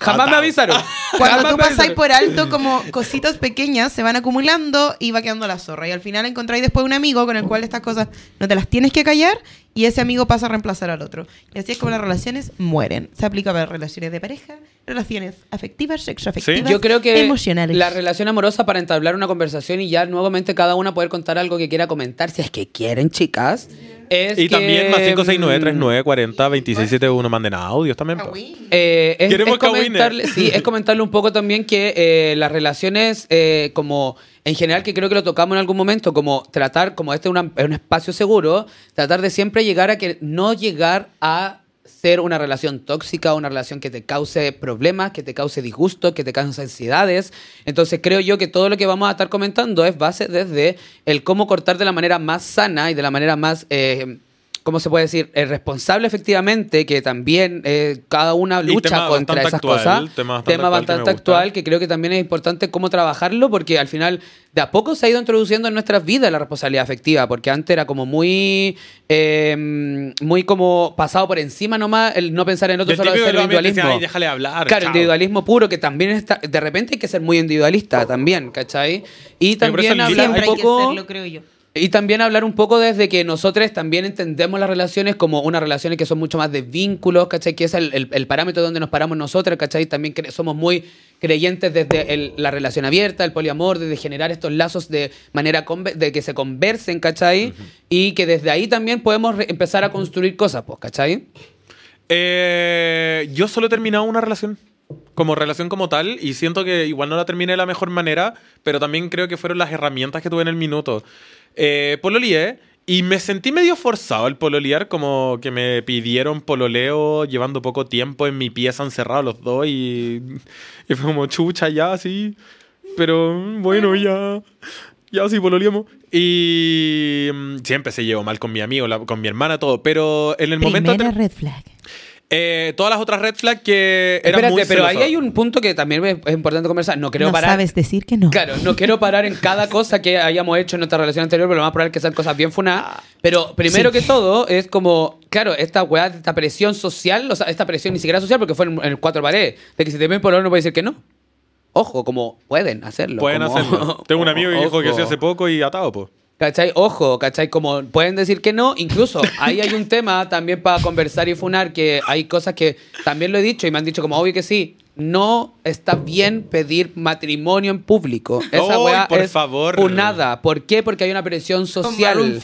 Jamás me Atado. avisaron. Cuando Jamás tú pasáis por alto como cositas pequeñas, se van acumulando y va quedando la zorra. Y al final encontráis después un amigo con el cual estas cosas no te las tienes que callar y ese amigo pasa a reemplazar al otro. Y así es como las relaciones mueren. Se aplica para relaciones de pareja, relaciones afectivas, sexoafectivas, Yo creo que emocionales. la relación amorosa para entablar una conversación y ya nuevamente cada una poder contar algo que quiera comentar, si es que quieren, chicas. Es Y que, también más 569 mm, 39 40 2671 manden audios también. po. Eh, es, Queremos es comentarle, cagüines. sí, es comentarle un poco también que eh, las relaciones, eh, como en general, que creo que lo tocamos en algún momento, como tratar, como este es una- es un espacio seguro, tratar de siempre llegar a que no llegar a ser una relación tóxica, una relación que te cause problemas, que te cause disgusto, que te cause ansiedades. Entonces creo yo que todo lo que vamos a estar comentando es base desde el cómo cortar de la manera más sana y de la manera más... eh, ¿Cómo se puede decir? Eh, responsable, efectivamente, que también eh, cada una Y lucha tema contra esas actual, cosas. tema bastante actual que me bastante actual que creo que también es importante cómo trabajarlo, porque al final de a poco se ha ido introduciendo en nuestras vidas la responsabilidad afectiva, porque antes era como muy, eh, muy como pasado por encima nomás el no pensar en otro el solo ser individualismo. decían, "Ay, déjale hablar. Claro, chao". individualismo puro, que también está, de repente hay que ser muy individualista también, ¿cachai? Y también el un hay que poco... serlo, creo yo. Y también hablar un poco desde que nosotros también entendemos las relaciones como unas relaciones que son mucho más de vínculos, ¿cachai? Que es el, el- el parámetro donde nos paramos nosotros, ¿cachai? También somos muy creyentes desde el- la relación abierta, el poliamor, desde generar estos lazos de manera de que se conversen, ¿cachai? Y que desde ahí también podemos empezar a construir cosas, pues, ¿cachai? Eh, yo solo he terminado una relación. Como relación como tal, y siento que igual no la terminé de la mejor manera, pero también creo que fueron las herramientas que tuve en el minuto. Eh, pololeé y me sentí medio forzado al pololear, como que me pidieron pololeo llevando poco tiempo en mi pieza encerrados los dos y, y fue como chucha ya, así. Pero bueno, ya. Ya sí, pololeamos. Y mm, siempre se llevó mal con mi amigo, la- con mi hermana, todo. Pero en el momento... Primera ter- red flag. Eh, todas las otras red flags que eran Espérate, muy pero ahí hay un punto que también es, importante conversar. No quiero no parar. sabes decir que no. Claro, no quiero parar en cada cosa que hayamos hecho en nuestra relación anterior, pero lo más probable es que sean cosas bien funadas. Pero primero Sí. que todo, es como, claro, esta weá, esta presión social, o sea, esta presión ni siquiera social porque fue en, en el cuatro paredes, de que si te ven por no puede decir que no. Ojo, como pueden hacerlo. Pueden como- hacerlo. Tengo un amigo que dijo que sí hace poco y atado, pues. ¿Cachai? Ojo, ¿cachai? Como pueden decir que no, incluso ahí hay un tema también para conversar y funar, que hay cosas que también lo he dicho y me han dicho como obvio que sí. No está bien pedir matrimonio en público. Esa ¡Ay, weá por es favor! funada. ¿Por qué? Porque hay una presión social.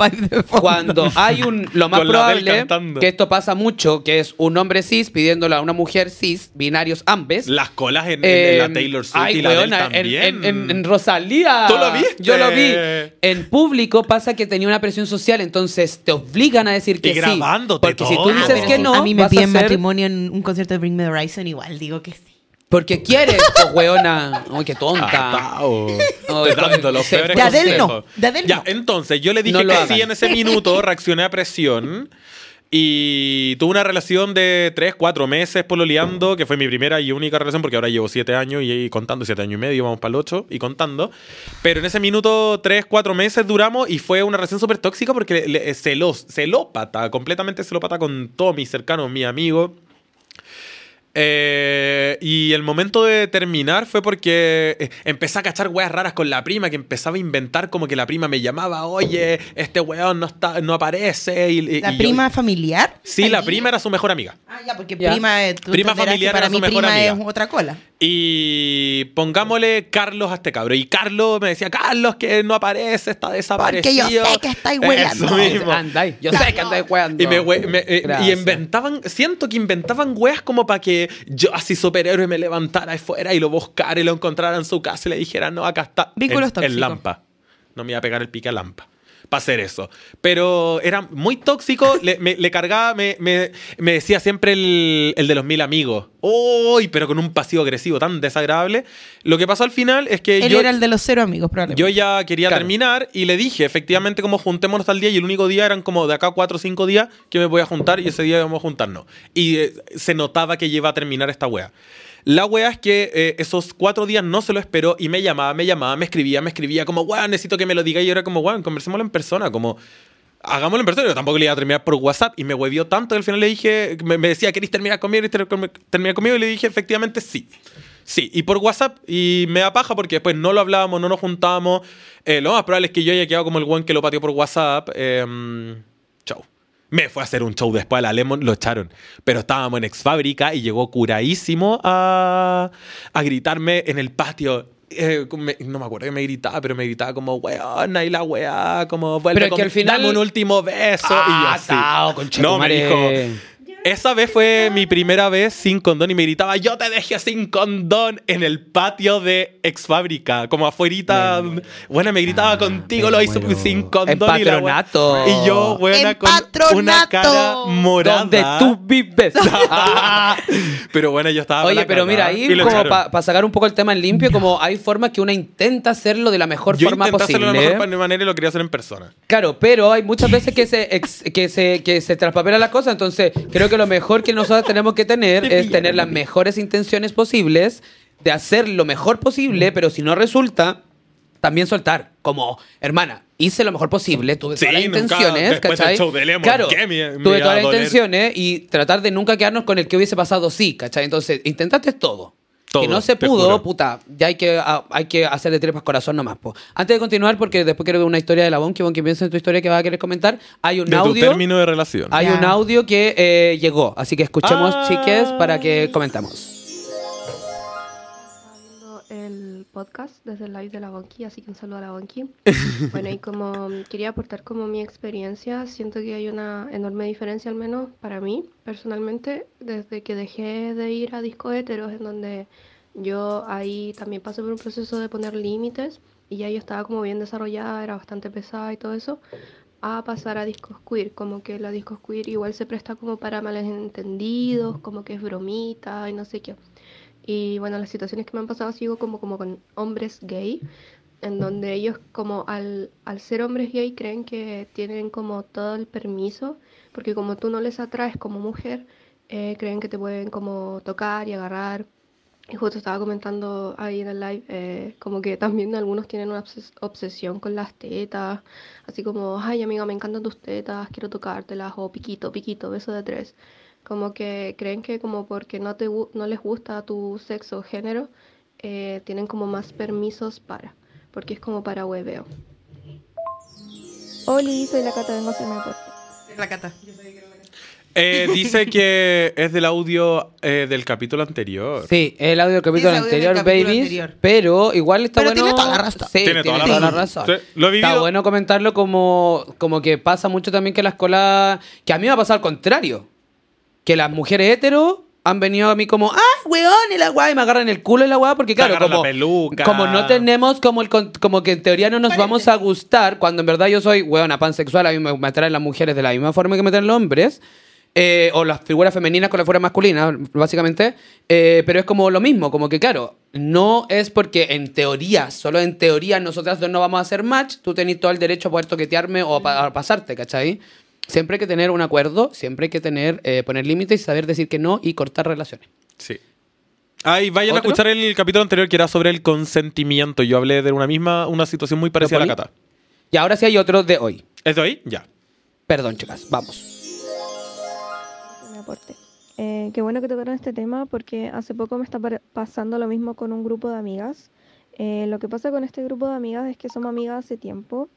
Cuando hay un. Lo más Con probable que esto pasa mucho, que es un hombre cis pidiéndole a una mujer cis, binarios ambes. Las colas en, en- en la Eh, Taylor Swift ay, y la weona, en- también. En, en- en Rosalía. ¿Tú lo viste? Yo lo vi. En público pasa que tenía una presión social, entonces te obligan a decir que sí. grabándote Porque si tú dices Ah, que no, a mí me piden matrimonio en un concierto de Bring Me the Horizon, igual digo que sí. Porque quieres, pues, weona. Ay, qué tonta. Atao. Ay, Dando los se- peores De Adele no, consejos. de Adele Ya, no. entonces yo le dije No lo que hagan. sí en ese minuto, reaccioné a presión. Y tuve una relación de 3, 4 meses pololeando, que fue mi primera y única relación, porque ahora llevo 7 años y, y contando, 7 años y medio, vamos para el 8 y contando. Pero en ese minuto, 3, 4 meses duramos y fue una relación súper tóxica porque le, le- celos, celópata, completamente celópata con todos mis cercanos, mis amigos. Eh, y el momento de terminar fue porque eh, empecé a cachar weas raras con la prima, que empezaba a inventar como que la prima me llamaba, oye, este weón no, está, no aparece. Y, y- ¿La y yo- prima familiar? sí, la prima era su mejor amiga. Ah, ya, porque Ya. prima, eh, tú Prima que familiar para era su mejor prima amiga. es otra cola. Y pongámosle Carlos a este cabro. Y Carlos me decía, Carlos, que no aparece, está desaparecido. yo sé que estáis Eso hueando. mismo. Andáis. Yo sé que andáis weando. Y, me, eh, y inventaban, siento que inventaban weas como para que yo así superhéroe me levantara de fuera y lo buscara y lo encontrara en su casa y le dijera, no, acá está. Vínculos el, el Lampa. No me iba a pegar el pique a lampa para hacer eso. Pero era muy tóxico, le, me- le cargaba, me, me- me decía siempre el, el de los mil amigos. ¡Uy! Pero con un pasivo agresivo tan desagradable. Lo que pasó al final es que Él yo, era el de los cero amigos, probablemente. yo ya quería Claro. terminar y le dije, efectivamente, como juntémonos tal día y el único día eran como de acá cuatro o cinco días que me voy a juntar y ese día vamos a juntarnos. Y eh, se notaba que iba a terminar esta wea. La wea es que eh, esos cuatro días no se lo esperó y me llamaba, me llamaba, me escribía, me escribía como, weón, necesito que me lo diga. Y yo era como, weón, conversémoslo en persona, como, hagámoslo en persona. Yo tampoco le iba a terminar por WhatsApp y me huevió tanto que al final le dije, me, me decía, ¿querés terminar conmigo? ¿Querés ter- com- terminar conmigo? Y le dije, efectivamente, sí. Sí, y por WhatsApp, y me da paja porque después no lo hablábamos, no nos juntábamos. Eh, lo más probable es que yo haya quedado como el buen que lo pateó por WhatsApp. Chau. Me fue a hacer un show después a la Lemon, lo echaron. Pero estábamos en ex fábrica y llegó curadísimo a, a gritarme en el patio. Eh, me- no me acuerdo que me gritaba, pero me gritaba como, weona, y la weá, como, vuelve Pero que con- al final- dame un último beso. y yo Ah, así. tao, No, me dijo, esa vez fue mi primera vez sin condón y me gritaba, yo te dejé sin condón en el patio de ex fábrica, como afuerita. Bueno, me gritaba Ah, contigo, me lo hizo muero. sin condón. En y la. Y yo, buena, con una patronato. cara morada. Donde tú vives. Pero bueno, yo estaba. Oye, pero mira, ahí como para sacar un poco el tema en limpio, como hay formas que una intenta hacerlo de la mejor Yo forma intenté hacerlo de la posible. mejor manera y lo quería hacer en persona. Claro, pero hay muchas veces que se, ex- que se, que se traspapela la cosa, entonces creo que lo mejor que nosotros tenemos que tener es tener las mejores intenciones posibles de hacer lo mejor posible, pero si no resulta, también soltar. Como, hermana, hice lo mejor posible, tuve Sí, todas las nunca, intenciones, Lemon, claro, ¿qué me- me tuve todas las intenciones y tratar de nunca quedarnos con el que hubiese pasado sí, ¿cachai? Entonces, intentaste todo. Todo, que no se pudo, puta, ya hay que, a- hay que hacerle tripas corazón nomás. Po. Antes de continuar, porque después quiero ver una historia de la Bonky, Bonky piensa en tu historia que va a querer comentar, hay un De tu audio. término de relación. Hay un audio que eh, llegó, así que escuchemos, Ah. chiques, para que comentamos. Podcast desde el live de la Bonky, así que un saludo a la Bonky. Bueno, y como mm, quería aportar como mi experiencia, siento que hay una enorme diferencia, al menos para mí, personalmente, desde que dejé de ir a disco heteros, en donde yo ahí también pasé por un proceso de poner límites, y ya yo estaba como bien desarrollada, era bastante pesada y todo eso, a pasar a discos queer, como que la discos queer igual se presta como para malentendidos, como que es bromita y no sé qué. Y bueno, las situaciones que me han pasado sigo como, como con hombres gay, en donde ellos como al, al ser hombres gay creen que tienen como todo el permiso, porque como tú no les atraes como mujer, eh, creen que te pueden como tocar y agarrar. Y justo estaba comentando ahí en el live, eh, como que también algunos tienen una obses- obsesión con las tetas, así como, ay amiga, me encantan tus tetas, quiero tocártelas, o piquito, piquito, beso de tres. Como que creen que como porque no, te, no les gusta tu sexo o género, eh, tienen como más permisos para, porque es como para hueveo. Oli, soy la Cata, vengo a hacer mi aporte. La cata. Eh, dice que es del audio eh, del capítulo anterior. Sí, el audio del capítulo audio del anterior, capítulo babies, anterior. pero igual está Pero bueno... tiene toda la razón. Sí, Tiene toda la razón. Sí, lo he vivido. Está bueno comentarlo como, como que pasa mucho también que las colas... Que a mí me ha pasado al contrario. Que las mujeres hetero han venido a mí como, ¡ay, weón! Y la weá, y me agarran el culo y la weá, porque claro, agarran la como, como no tenemos como el como que en teoría no nos vamos a gustar, cuando en verdad yo soy, weona, pansexual, a mí me, me atraen las mujeres de la misma forma que me atraen los hombres. eh, o las figuras femeninas con las figuras masculinas, básicamente. eh, pero es como lo mismo, como que claro, no es porque en teoría, solo en teoría nosotras dos no vamos a hacer match, tú tenés todo el derecho a poder toquetearme o a, pa- a pasarte, ¿cachai? Siempre hay que tener un acuerdo, siempre hay que tener, eh, poner límites y saber decir que no y cortar relaciones. Sí. Ay, vayan ¿Otro? a escuchar el capítulo anterior que era sobre el consentimiento. Yo hablé de una misma, una situación muy parecida a la cata. Y ahora sí hay otro de hoy. ¿Es de hoy? Ya. Perdón, chicas, vamos. mi aporte. Eh, qué bueno que tocaron este tema porque hace poco me está pasando lo mismo con un grupo de amigas. Eh, lo que pasa con este grupo de amigas es que somos amigas hace tiempo,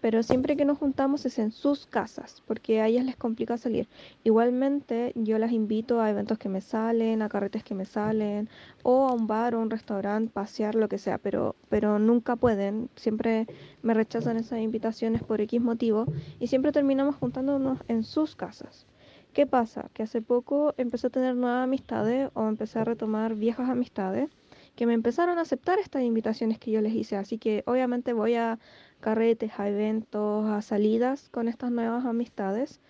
pero siempre que nos juntamos es en sus casas porque a ellas les complica salir. Igualmente yo las invito a eventos que me salen, a carretes que me salen, o a un bar o un restaurante, pasear, lo que sea, pero, pero nunca pueden. Siempre me rechazan esas invitaciones por X motivo y siempre terminamos juntándonos en sus casas. ¿Qué pasa? Que hace poco empecé a tener nuevas amistades o empecé a retomar viejas amistades que me empezaron a aceptar estas invitaciones que yo les hice. Así que obviamente voy a carretes, a eventos, a salidas con estas nuevas amistades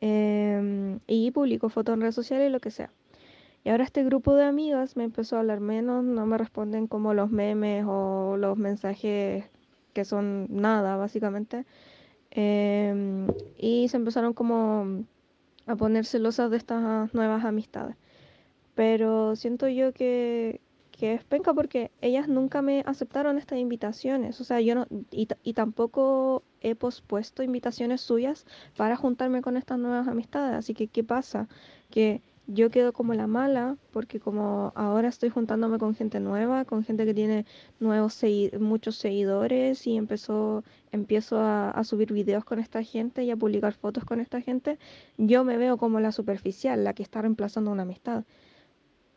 em, y publico fotos en redes sociales y lo que sea. Y ahora este grupo de amigas me empezó a hablar menos, no me responden como los memes o los mensajes que son nada, básicamente. Em, y se empezaron como a poner celosas de estas nuevas amistades. Pero siento yo que, que es penca porque ellas nunca me aceptaron estas invitaciones. O sea, yo no, y, y tampoco he pospuesto invitaciones suyas para juntarme con estas nuevas amistades. Así que, ¿qué pasa? Que yo quedo como la mala porque como ahora estoy juntándome con gente nueva, con gente que tiene nuevos segui- muchos seguidores y empezó, empiezo a, a subir videos con esta gente y a publicar fotos con esta gente, yo me veo como la superficial, la que está reemplazando una amistad.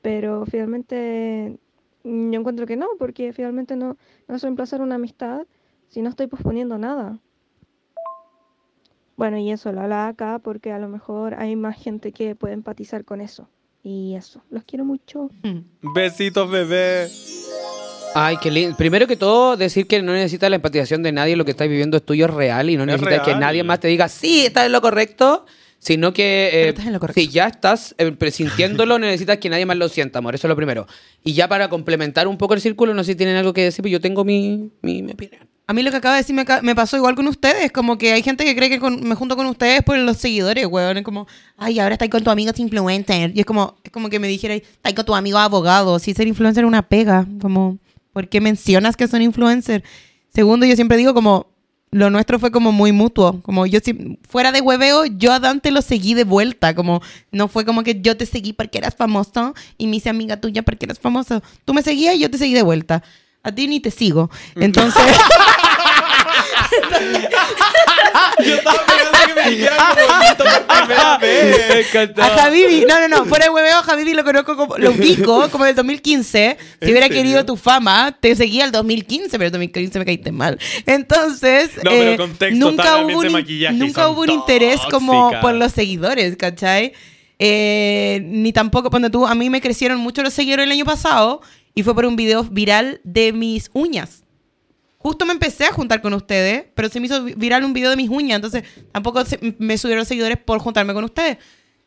Pero finalmente yo encuentro que no, porque finalmente no, no es reemplazar una amistad si no estoy posponiendo nada. Bueno, y eso lo hablaba acá porque a lo mejor hay más gente que puede empatizar con eso. Y eso, los quiero mucho. Besitos, bebé. Ay, qué lindo. Primero que todo, decir que no necesitas la empatización de nadie, lo que estás viviendo es tuyo, es real, y no Es necesitas que nadie más te diga, sí, estás en lo correcto, sino que eh, si ya estás eh, presintiéndolo, necesitas que nadie más lo sienta, amor, eso es lo primero. Y ya para complementar un poco el círculo, no sé si tienen algo que decir, pero yo tengo mi, mi, mi opinión. A mí lo que acaba de decir me, me pasó igual con ustedes. Como que hay gente que cree que con- me junto con ustedes por los seguidores, weón. Es como, ay, ahora estáis con tu amigo influencer. Y es como, es como que me dijera, estáis con tu amigo abogado. Si ser influencer es una pega. Como, ¿por qué mencionas que son influencer? Segundo, yo siempre digo como, lo nuestro fue como muy mutuo. Como yo, si fuera de hueveo, yo a Dante lo seguí de vuelta. Como, no fue como que yo te seguí porque eras famoso y me hice amiga tuya porque eras famoso. Tú me seguías y yo te seguí de vuelta. A ti ni te sigo. Entonces... Yo estaba esperando que me dijeran como bonito por primera vez. A Habibi, no, no, no, fuera de hueveo, a Habibi lo conozco como, lo ubico como del 2015. Si ¿En hubiera serio? querido tu fama, te seguía el 2015, pero el 2015 me caíste mal. Entonces, No, eh, contexto, nunca hubo un, nunca hubo un interés como por los seguidores, ¿cachai? Eh, ni tampoco, cuando tú, a mí me crecieron mucho los seguidores el año pasado y fue por un video viral de mis uñas. Justo me empecé a juntar con ustedes, pero se me hizo vi- viral un video de mis uñas, entonces tampoco se- me subieron seguidores por juntarme con ustedes.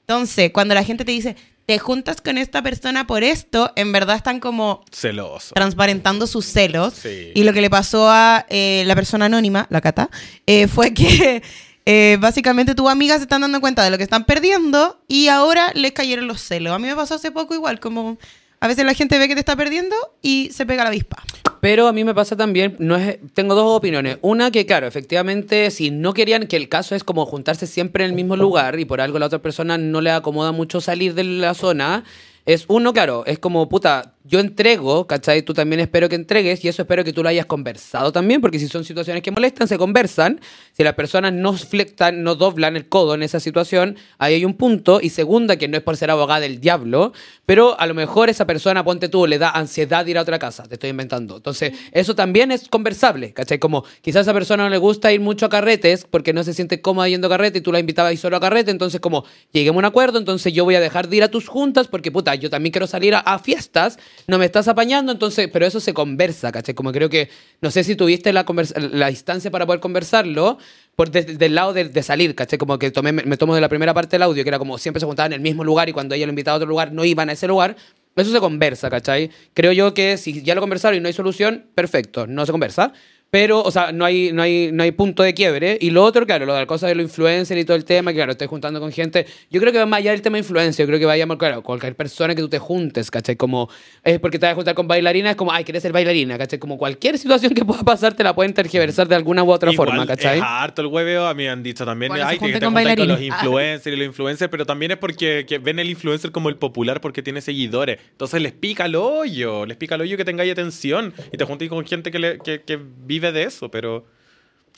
Entonces, cuando la gente te dice, te juntas con esta persona por esto, en verdad están como Celoso. transparentando sus celos. Sí. Y lo que le pasó a eh, la persona anónima, la Cata, eh, fue que eh, básicamente tus amigas se están dando cuenta de lo que están perdiendo y ahora les cayeron los celos. A mí me pasó hace poco igual, como a veces la gente ve que te está perdiendo y se pega la avispa. Pero a mí me pasa también, no es, tengo dos opiniones. Una que, claro, efectivamente, si no querían que el caso es como juntarse siempre en el mismo lugar y por algo la otra persona no le acomoda mucho salir de la zona, es uno, claro, es como, puta, yo entrego, ¿cachai? Tú también espero que entregues y eso espero que tú lo hayas conversado también, porque si son situaciones que molestan, se conversan. Si las personas no flectan, no doblan el codo en esa situación, ahí hay un punto. Y segunda, que no es por ser abogada del diablo, pero a lo mejor esa persona, ponte tú, le da ansiedad ir a otra casa, te estoy inventando. Entonces, eso también es conversable, ¿cachai? Como quizás a esa persona no le gusta ir mucho a carretes porque no se siente cómoda yendo a carrete y tú la invitabas a ir solo a carrete, entonces como lleguemos a un acuerdo, entonces yo voy a dejar de ir a tus juntas porque puta, yo también quiero salir a, a fiestas, no me estás apañando, entonces, pero eso se conversa, ¿cachai? Como creo que, no sé si tuviste la, conversa- la instancia para poder conversarlo, por del lado de, de salir, ¿cachai? Como que tomé, me, me tomo de la primera parte del audio, que era como siempre se juntaban en el mismo lugar y cuando ella lo invitaba a otro lugar no iban a ese lugar. Eso se conversa, ¿cachai? Creo yo que si ya lo conversaron y no hay solución, perfecto, no se conversa. Pero, o sea, no hay, no, hay, no hay punto de quiebre. Y lo otro, claro, lo de la cosa de los influencers y todo el tema, que claro, estoy juntando con gente. Yo creo que va más allá del tema de influencia. Yo creo que vaya más, claro, cualquier persona que tú te juntes, ¿cachai? Como, es porque te vas a juntar con bailarinas, es como, ay, quieres ser bailarina, ¿cachai? Como cualquier situación que pueda pasar te la pueden tergiversar de alguna u otra Igual forma, ¿cachai? Es harto el hueveo, a mí me han dicho también. Se Ay, que junten te con con los influencers y los influencers, pero también es porque que ven el influencer como el popular porque tiene seguidores. Entonces les pica el hoyo, les pica el hoyo que tengáis atención y te juntes con gente que, le- que, que vive de eso, pero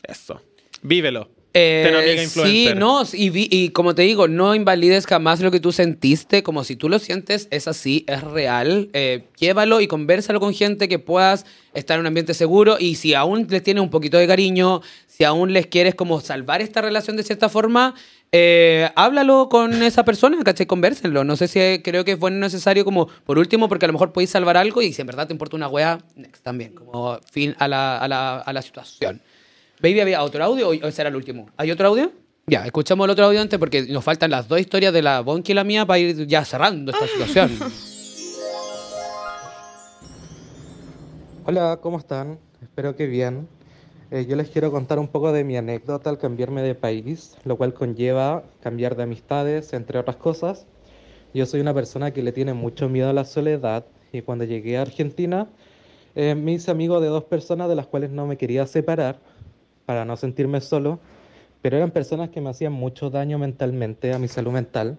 eso. Vívelo. Eh, sí, no, y, vi- y como te digo, no invalides jamás lo que tú sentiste, como si tú lo sientes, es así, es real. Eh, llévalo y conversalo con gente que puedas estar en un ambiente seguro y si aún les tienes un poquito de cariño, si aún les quieres como salvar esta relación de cierta forma, eh, háblalo con esa persona, ¿cachai? Convérsenlo. No sé si eh, creo que es bueno y necesario como, por último, porque a lo mejor podéis salvar algo y si en verdad te importa una wea, next también, como fin a la, a la, a la situación. Baby, ¿había otro audio o ese era el último? ¿Hay otro audio? Ya, escuchamos el otro audio antes porque nos faltan las dos historias de la Bonky y la mía para ir ya cerrando esta situación. Hola, ¿cómo están? Espero que bien. Eh, yo les quiero contar un poco de mi anécdota al cambiarme de país, lo cual conlleva cambiar de amistades, entre otras cosas. Yo soy una persona que le tiene mucho miedo a la soledad y cuando llegué a Argentina eh, me hice amigo de dos personas de las cuales no me quería separar para no sentirme solo, pero eran personas que me hacían mucho daño mentalmente a mi salud mental,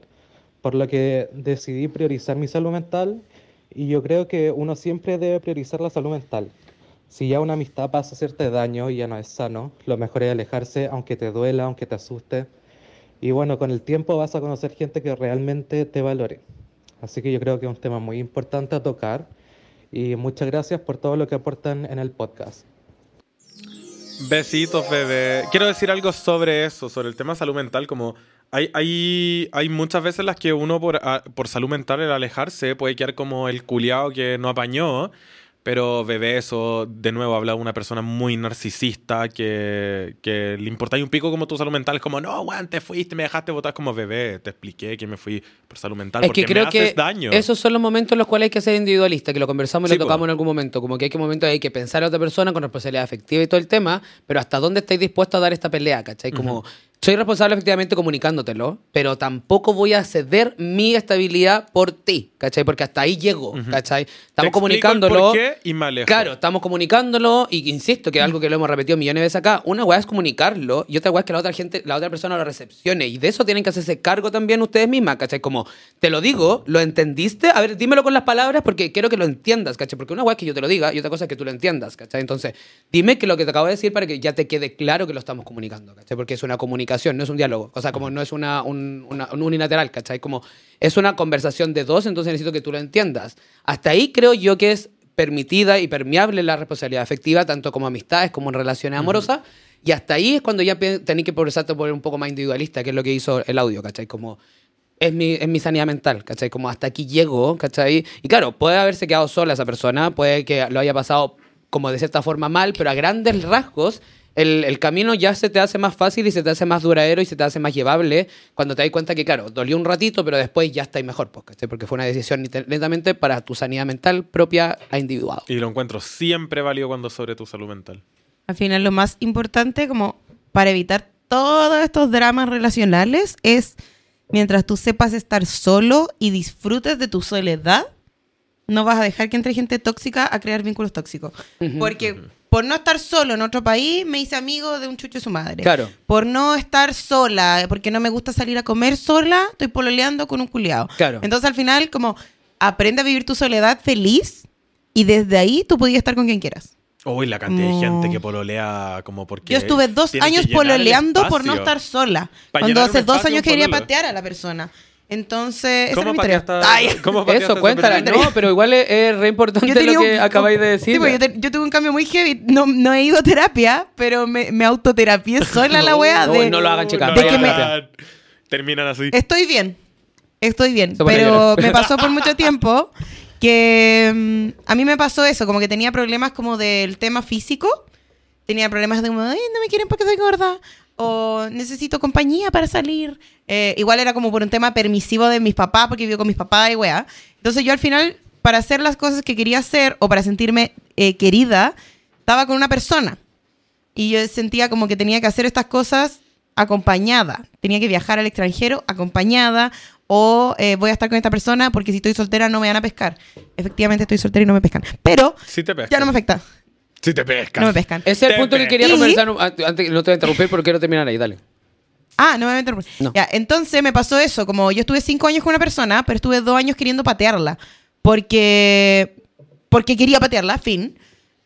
por lo que decidí priorizar mi salud mental y yo creo que uno siempre debe priorizar la salud mental. Si ya una amistad pasa a hacerte daño y ya no es sano, lo mejor es alejarse aunque te duela, aunque te asuste. Y bueno, con el tiempo vas a conocer gente que realmente te valore. Así que yo creo que es un tema muy importante a tocar y muchas gracias por todo lo que aportan en el podcast. Besitos, bebé. Quiero decir algo sobre eso, sobre el tema salud mental, como hay, hay, hay muchas veces las que uno por, a- por salud mental, el alejarse, puede quedar como el culiao que no apañó. Pero, bebé, eso de nuevo habla de una persona muy narcisista que, que le importa un pico como tu salud mental. Es como, no, weón, te fuiste, me dejaste votar como bebé. Te expliqué que me fui por salud mental Es porque que creo me haces que daño. esos son los momentos en los cuales hay que ser individualista, que lo conversamos y Sí, lo po. tocamos en algún momento. Como que hay que momentos hay que pensar a otra persona con responsabilidad afectiva y todo el tema, pero hasta dónde estáis dispuestos a dar esta pelea, ¿cachai? Como soy responsable efectivamente comunicándotelo, pero tampoco voy a ceder mi estabilidad por ti, ¿cachai? Porque hasta ahí llego, ¿cachai? Estamos explico el comunicándolo. por qué y me alejo. Claro, estamos comunicándolo y insisto que es algo que lo hemos repetido millones de veces acá. Una weá es comunicarlo y otra weá es que la otra gente, la otra persona lo recepcione. Y de eso tienen que hacerse cargo también ustedes mismas, ¿cachai? Como, te lo digo, ¿lo entendiste? A ver, dímelo con las palabras porque quiero que lo entiendas, ¿cachai? Porque una weá es que yo te lo diga y otra cosa es que tú lo entiendas, ¿cachai? Entonces, dime que lo que te acabo de decir para que ya te quede claro que lo estamos comunicando, ¿cachai? Porque es una comunicación, no es un diálogo. O sea, como no es una, un, una- un unilateral, ¿cachai? Como es una conversación de dos, entonces necesito que tú lo entiendas. Hasta ahí creo yo que es permitida y permeable la responsabilidad afectiva, tanto como amistades como en relaciones amorosas. Y hasta ahí es cuando ya tenéis que progresarte por un poco más individualista, que es lo que hizo el audio, ¿cachai? Como es mi, es mi sanidad mental, ¿cachai? Como hasta aquí llego, ¿cachai? Y claro, puede haberse quedado sola esa persona, puede que lo haya pasado como de cierta forma mal, pero a grandes rasgos el, el camino ya se te hace más fácil y se te hace más duradero y se te hace más llevable cuando te das cuenta que, claro, dolió un ratito, pero después ya estáis mejor, pues. Porque fue una decisión netamente para tu sanidad mental propia a individual. Y lo encuentro siempre válido cuando es sobre tu salud mental. Al final lo más importante como para evitar todos estos dramas relacionales es mientras tú sepas estar solo y disfrutes de tu soledad, no vas a dejar que entre gente tóxica a crear vínculos tóxicos. Porque por no estar solo en otro país me hice amigo de un chucho de su madre. Claro. Por no estar sola, porque no me gusta salir a comer sola, estoy pololeando con un culiado. Claro. Entonces al final como aprende a vivir tu soledad feliz y desde ahí tú podías estar con quien quieras. Uy, la cantidad de gente que pololea como porque... Yo estuve dos años pololeando por no estar sola. Cuando hace dos años quería patear a la persona. Entonces, esa ¿Cómo es mi cómo Eso, esa cuéntala. No, pero igual es, es re importante lo que un- acabáis de decir. Pues, yo, te- yo tuve un cambio muy heavy. No, no he ido a terapia, pero me, me autoterapié sola la wea No, de... no lo hagan, chicas, de no que lo me- hagan. Terminan así. Estoy bien. Estoy bien. Pone Pero me pasó por mucho tiempo que mm, a mí me pasó eso, como que tenía problemas como del tema físico. Tenía problemas de como, "Ay, no me quieren porque soy gorda. O necesito compañía para salir. Eh, igual era como por un tema permisivo de mis papás, porque vivo con mis papás y weá. Entonces yo al final, para hacer las cosas que quería hacer o para sentirme eh, querida, estaba con una persona. Y yo sentía como que tenía que hacer estas cosas acompañada. Tenía que viajar al extranjero acompañada o eh, voy a estar con esta persona porque si estoy soltera no me van a pescar. Efectivamente estoy soltera y no me pescan. Pero Sí te pescan. ya no me afecta. Sí te pescan. No me pescan. Ese es el Te punto que pe- quería Y- conversar un- antes, antes- no te voy a interrumpir, pero quiero terminar ahí, dale. Ah, no me voy a interrumpir. No. Ya, entonces me pasó eso. Como yo estuve cinco años con una persona, pero estuve dos años queriendo patearla. Porque, porque quería patearla, fin.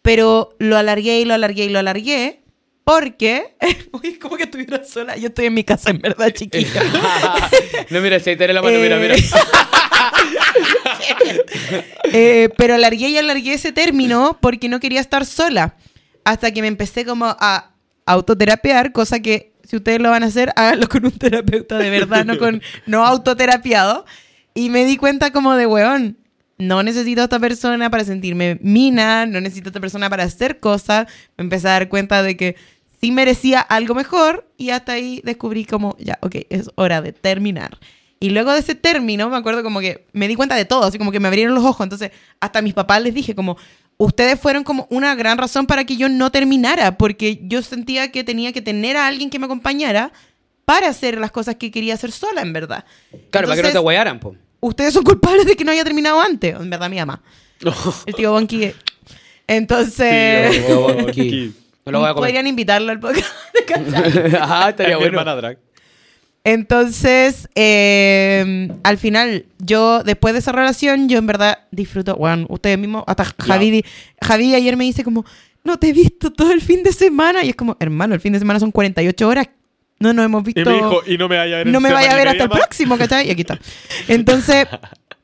Pero lo alargué y lo alargué y lo alargué. Porque. Uy, como que estuviera sola. Yo estoy en mi casa, en verdad, chiquita. no, mira, si ahí tenés la mano, mira, Eh, mira. Eh, pero alargué y alargué ese término porque no quería estar sola. Hasta que me empecé como a autoterapiar, cosa que si ustedes lo van a hacer, háganlo con un terapeuta de verdad, no con no autoterapiado. Y me di cuenta como de, weón, no necesito a esta persona para sentirme mina, no necesito a esta persona para hacer cosas. Me empecé a dar cuenta de que sí merecía algo mejor y hasta ahí descubrí como, ya, ok, es hora de terminar. Y luego de ese término, me acuerdo como que me di cuenta de todo, así como que me abrieron los ojos. Entonces, hasta a mis papás les dije como, ustedes fueron como una gran razón para que yo no terminara, porque yo sentía que tenía que tener a alguien que me acompañara para hacer las cosas que quería hacer sola, en verdad. Claro, para que no te huearan, po. Ustedes son culpables de que no haya terminado antes, en verdad, mi ama. El tío Bonky. eh. Entonces, Tío Bonky. No lo voy a comer. podrían invitarlo al podcast. Ajá, estaría Es mi bueno. hermana drag. Entonces, eh, al final, yo, después de esa relación, yo en verdad disfruto, bueno, ustedes mismos, hasta Javi, Javi ayer me dice como, no te he visto todo el fin de semana. Y es como, hermano, el fin de semana son 48 horas. No nos hemos visto. Y me dijo, y no me vaya a ver en no me vaya a ver hasta el más. próximo, ¿cachai? Y aquí está. Entonces,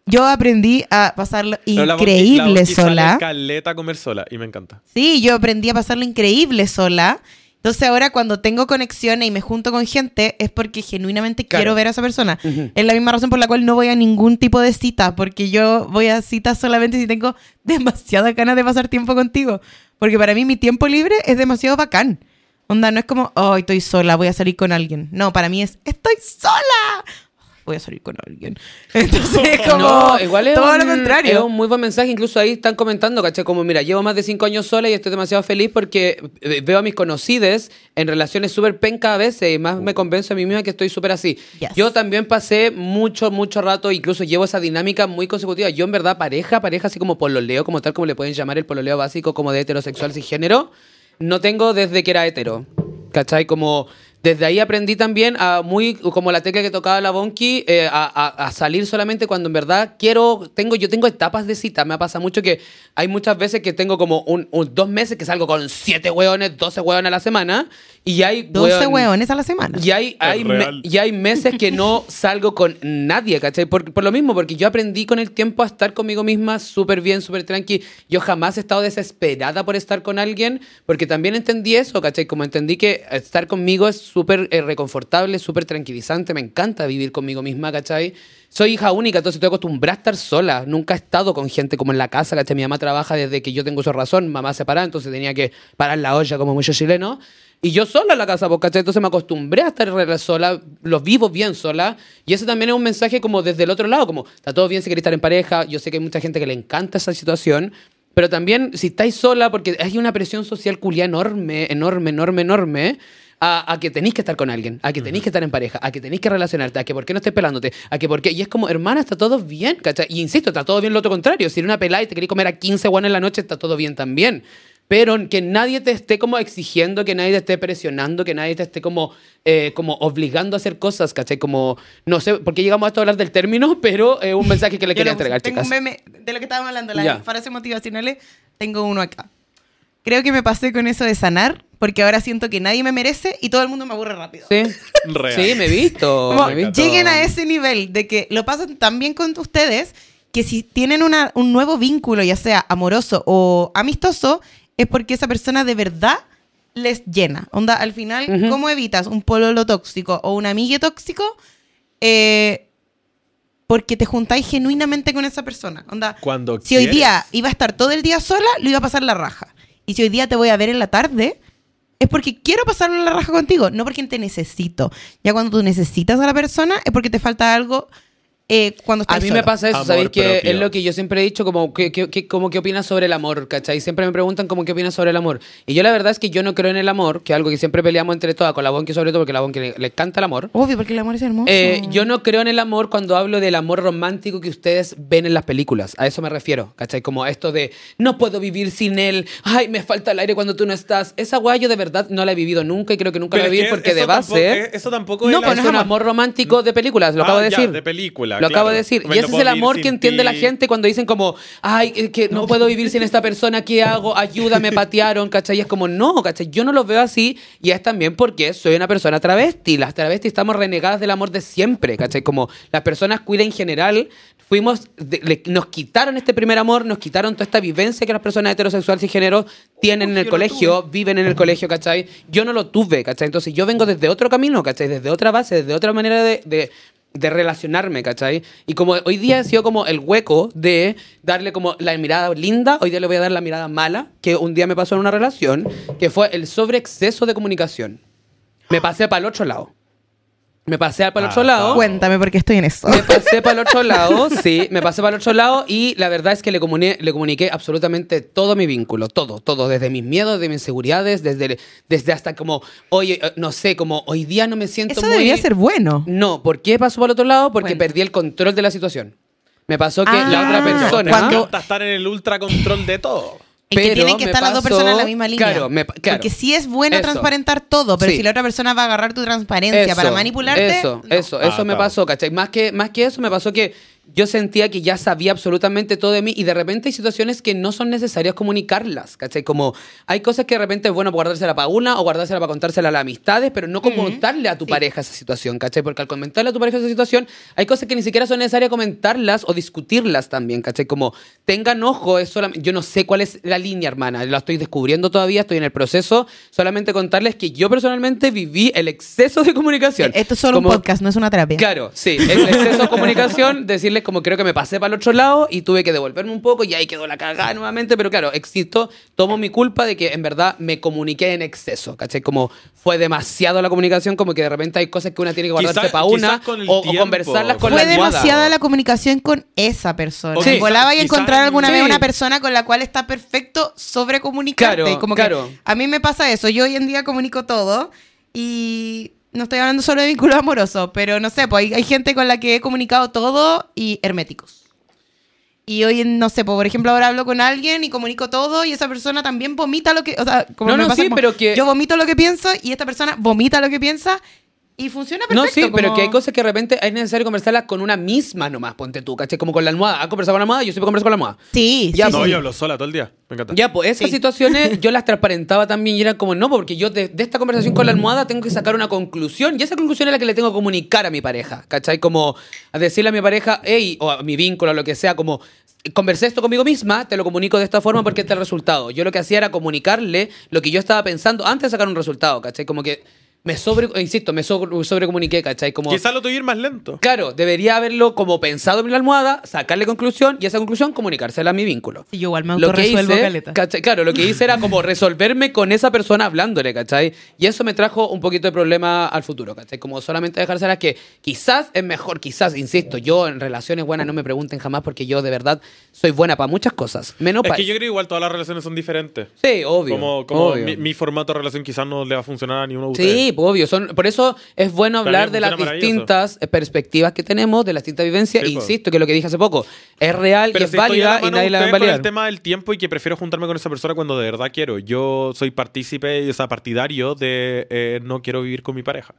yo aprendí a pasarlo Pero la la increíble sale sola. caleta comer sola y me encanta. Sí, yo aprendí a pasarlo increíble sola. Entonces ahora cuando tengo conexiones y me junto con gente es porque genuinamente Claro. quiero ver a esa persona. Es la misma razón por la cual no voy a ningún tipo de cita, porque yo voy a citas solamente si tengo demasiadas ganas de pasar tiempo contigo. Porque para mí mi tiempo libre es demasiado bacán. Onda, no es como, oh, estoy sola, voy a salir con alguien. No, para mí es, estoy sola. Voy a salir con alguien. Entonces es como No, igual es todo un, lo contrario. Es un muy buen mensaje. Incluso ahí están comentando, ¿cachai? Como, mira, llevo más de cinco años sola y estoy demasiado feliz porque eh, veo a mis conocides en relaciones súper penca a veces y más me convenzo a mí misma que estoy súper así. Yes. Yo también pasé mucho, mucho rato, incluso llevo esa dinámica muy consecutiva. Yo, en verdad, pareja, pareja así como pololeo, como tal como le pueden llamar el pololeo básico, como de heterosexual sin género, no tengo desde que era hetero. ¿Cachai? Como desde ahí aprendí también a muy, como la tecla que tocaba la Bonky, eh, a, salir solamente cuando en verdad quiero, tengo, yo tengo etapas de cita. Me pasa mucho que hay muchas veces que tengo como un, un- dos meses que salgo con siete hueones, 12 hueones a la semana. Y hay 12 hueón- hueones a la semana. y hay, hay, me- y hay meses que no salgo con nadie, ¿cachai? Por, por lo mismo, porque yo aprendí con el tiempo a estar conmigo misma súper bien, súper tranqui. Yo jamás he estado desesperada por estar con alguien, porque también entendí eso, ¿cachai? Como entendí que estar conmigo es súper eh, reconfortable, súper tranquilizante. Me encanta vivir conmigo misma, ¿cachai? Soy hija única, entonces estoy acostumbrada a estar sola. Nunca he estado con gente como en la casa, ¿cachai? Mi mamá trabaja desde que yo tengo su razón, mamá separada, entonces tenía que parar la olla como muchos chilenos. Y yo sola en la casa, ¿cachai? Entonces me acostumbré a estar sola, lo vivo bien sola. Y ese también es un mensaje como desde el otro lado, como está todo bien si queréis estar en pareja. Yo sé que hay mucha gente que le encanta esa situación. Pero también si estáis sola, porque hay una presión social culia enorme, enorme, enorme, enorme. A, a que tenéis que estar con alguien, a que tenéis que estar en pareja, a que tenéis que relacionarte, a que por qué no estés pelándote, a que por qué. Y es como, hermana, está todo bien, ¿cachai? Y insisto, está todo bien lo otro contrario. Si eres una pelada y te queréis comer a 15 guanes en la noche, está todo bien también pero que nadie te esté como exigiendo, que nadie te esté presionando, que nadie te esté como, eh, como obligando a hacer cosas, ¿cachai? Como, no sé, por qué llegamos a esto a hablar del término, pero es un mensaje que le quería entregar, Tengo chicas. un meme de lo que estábamos hablando, las Ya. frases motivacionales. Tengo uno acá. Creo que me pasé con eso de sanar, porque ahora siento que nadie me merece y todo el mundo me aburre rápido. Sí, Real. sí, me he visto. Como me he visto. lleguen a ese nivel de que lo pasan tan bien con ustedes que si tienen una- un nuevo vínculo, ya sea amoroso o amistoso, es porque esa persona de verdad les llena. Onda, al final. ¿cómo evitas un pololo tóxico o un amigue tóxico? Eh, porque te juntáis genuinamente con esa persona. Onda, Cuando si hoy día iba a estar todo el día sola, lo iba a pasar la raja. Y si hoy día te voy a ver en la tarde, es porque quiero pasarlo la raja contigo, no porque te necesito. Ya cuando tú necesitas a la persona, es porque te falta algo eh, cuando estás A mí solo. me pasa eso, Amor ¿sabéis? Que propio. es lo que yo siempre he dicho, como que, que, que- como qué opinas sobre el amor, ¿cachai? Siempre me preguntan como qué opinas sobre el amor. Y yo la verdad es que yo no creo en el amor, que es algo que siempre peleamos entre todas, con la Bonki sobre todo, porque la Bonki le, le encanta el amor. Obvio, porque el amor es hermoso. Eh, yo no creo en el amor cuando hablo del amor romántico que ustedes ven en las películas. A eso me refiero, ¿cachai? Como esto de no puedo vivir sin él, ay, me falta el aire cuando tú no estás. Esa weá yo de verdad no la he vivido nunca y creo que nunca Pero la viví que porque de tampoco- base. eh, eso tampoco No, es pues la- es un amor romántico de películas, lo Ah, acabo de ya, decir. de película, Lo acabo de decir. Me Y ese es el amor que entiende la gente cuando dicen como, ay, que no puedo vivir sin esta persona, ¿qué hago? Ayúdame, patearon, ¿cachai? Y es como, no, ¿cachai? Yo no lo veo así y es también porque soy una persona travesti. Las travestis estamos renegadas del amor de siempre, ¿cachai? Como las personas cuida en general, fuimos, de- le- nos quitaron este primer amor, nos quitaron toda esta vivencia que las personas heterosexuales y género tienen en el colegio, viven en el colegio, ¿cachai? Yo no lo tuve, ¿cachai? Entonces yo vengo desde otro camino, ¿cachai? Desde otra base, desde otra manera de, de, de relacionarme, ¿cachai? Y como hoy día ha sido como el hueco de darle como la mirada linda, hoy día le voy a dar la mirada mala, que un día me pasó en una relación, que fue el sobreexceso de comunicación. Me pasé para el otro lado. Me pasé para el Ah, otro lado. Cuéntame por qué estoy en eso. Me pasé para el otro lado, sí, me pasé para el otro lado y la verdad es que le, comuniqué, le comuniqué absolutamente todo mi vínculo, todo, todo, desde mis miedos, de mis inseguridades, desde, desde hasta como, oye, eh, no sé, como hoy día no me siento Eso muy... debería ser bueno. No, ¿por qué pasó para el otro lado? Porque perdí el control de la situación. Me pasó que Ah, la otra persona... Cuando estar en el ultra control de todo. Es que Pero tienen que estar las dos personas en la misma línea. claro, me claro. Porque sí es bueno Eso. transparentar todo, pero Sí. si la otra persona va a agarrar tu transparencia para manipularte. Eso, no. eso, eso Ah, me claro. pasó, ¿cachai? Más que, más que eso, me pasó que yo sentía que ya sabía absolutamente todo de mí y de repente hay situaciones que no son necesarias comunicarlas, ¿cachai? Como hay cosas que de repente es bueno guardársela para una o guardársela para contársela a las amistades, pero no contarle a tu Sí. pareja esa situación, ¿cachai? Porque al comentarle a tu pareja esa situación, hay cosas que ni siquiera son necesarias comentarlas o discutirlas también, ¿cachai? Como tengan ojo, es solamente, yo no sé cuál es la línea, hermana, la estoy descubriendo todavía, estoy en el proceso, solamente contarles que yo personalmente viví el exceso de comunicación. Esto es solo Como- un podcast, no es una terapia. Claro, sí. El exceso de comunicación, decirles como creo que me pasé para el otro lado y tuve que devolverme un poco y ahí quedó la cagada nuevamente. Pero claro, existo, tomo mi culpa de que en verdad me comuniqué en exceso, ¿cachai? Como fue demasiado la comunicación, como que de repente hay cosas que una tiene que guardarse Quizás- para una con o, o conversarlas con Fue la almohada. demasiada la comunicación con esa persona. Sí. Igual vaya a quizás- encontrar alguna sí. vez una persona con la cual está perfecto sobre comunicarte. Claro, como claro. que a mí me pasa eso. Yo hoy en día comunico todo y no estoy hablando solo de vínculos amorosos, pero no sé, pues hay, hay gente con la que he comunicado todo y herméticos. Y hoy, no sé, pues, por ejemplo, ahora hablo con alguien y comunico todo y esa persona también vomita lo que... O sea, como No, me no, pasa sí, como pero que- Yo vomito lo que pienso y esta persona vomita lo que piensa y funciona perfecto. No, sí, pero que hay cosas que de repente es necesario conversarlas con una misma nomás, ponte tú, ¿cachai? Como con la almohada. ¿Has conversado con la almohada? Yo siempre converso con la almohada. Sí, Ya, sí, No, sí. yo hablo sola todo el día. Me encanta. Ya, pues esas Sí. situaciones yo las transparentaba también y era como, no, porque yo de, de esta conversación con la almohada tengo que sacar una conclusión y esa conclusión es la que le tengo que comunicar a mi pareja, ¿cachai? Como a decirle a mi pareja, hey, o a mi vínculo, o lo que sea, como conversé esto conmigo misma, te lo comunico de esta forma porque este es el resultado. Yo lo que hacía era comunicarle lo que yo estaba pensando antes de sacar un resultado, ¿cachai? Como que me sobre, insisto, me sobre, sobrecomuniqué, ¿cachai? Como... Quizás lo tuyo ir más lento. Claro, debería haberlo como pensado en la almohada, sacarle conclusión y esa conclusión comunicársela a mi vínculo. Sí, yo igual me Lo que hice, caleta. claro, lo que hice era como resolverme con esa persona hablándole, ¿cachai? Y eso me trajo un poquito de problema al futuro, ¿cachai? Como solamente dejárselas que quizás es mejor, quizás, insisto, yo en relaciones buenas no me pregunten jamás porque yo de verdad soy buena para muchas cosas, menos Es para que yo creo que igual todas las relaciones son diferentes. Sí, obvio. Como, como obvio. mi, mi formato de relación quizás no le va a funcionar a ninguno de Sí, ustedes. Pues, obvio. Son, por eso es bueno hablar de las distintas perspectivas que tenemos, de las distintas vivencias. Sí, E pues. insisto que lo que dije hace poco es real Pero y es si válida y nadie la va a validar. el tema del tiempo y que prefiero juntarme con esa persona cuando de verdad quiero. Yo soy partícipe, o sea, partidario de eh, no quiero vivir con mi pareja.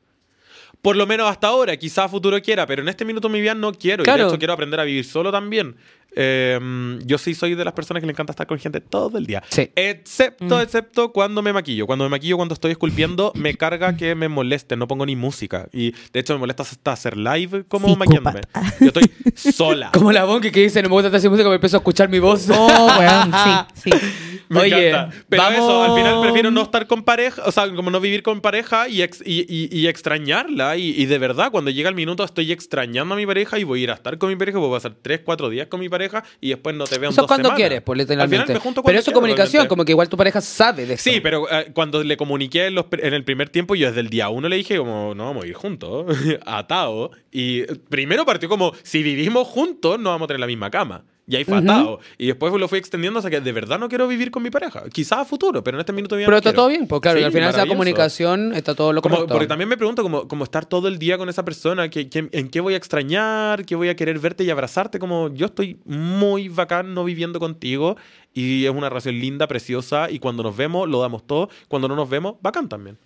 Por lo menos hasta ahora, quizá a futuro quiera, pero en este minuto de mi vida no quiero. Y de hecho quiero aprender a vivir solo también. Eh, yo sí soy de las personas que le encanta estar con gente todo el día. Sí. Excepto, Mm. excepto cuando me maquillo. Cuando me maquillo, cuando estoy esculpiendo, me carga que me moleste. No pongo ni música. Y de hecho me molesta hasta hacer live como maquillándome. Psicópata. Yo estoy sola. Como la Bonky que dice, no me gusta estar sin música, me empiezo a escuchar mi voz. Oh, weón, sí, sí. Me Oye, encanta. Pero vamos- eso, al final prefiero no estar con pareja, o sea, como no vivir con pareja y, ex- y, y- y extrañarla. Y, de verdad, cuando llega el minuto estoy extrañando a mi pareja y voy a ir a estar con mi pareja, voy a pasar 3, 4 días con mi pareja y después no te veo en Eso dos cuando semanas. quieres, pues Al final literalmente. me junto Pero eso es comunicación, realmente. como que igual tu pareja sabe de eso. Sí, pero eh, cuando le comuniqué en, los en el primer tiempo, yo desde el día uno le dije como, no, vamos a ir juntos, atado. Y primero partió como, si vivimos juntos, no vamos a tener la misma cama. Y ahí fue Ujú. atado. Y después lo fui extendiendo hasta que de verdad no quiero vivir con mi pareja. Quizás a futuro, pero en este minuto vida Pero no está quiero. todo bien, pues claro, Sí, y al final esa comunicación está todo lo Como- correcto. porque también me pregunto como, como estar todo el día con esa persona, que, que- en qué voy a extrañar, qué voy a querer verte y abrazarte, como yo estoy muy bacán no viviendo contigo y es una relación linda, preciosa y cuando nos vemos lo damos todo, cuando no nos vemos, bacán también.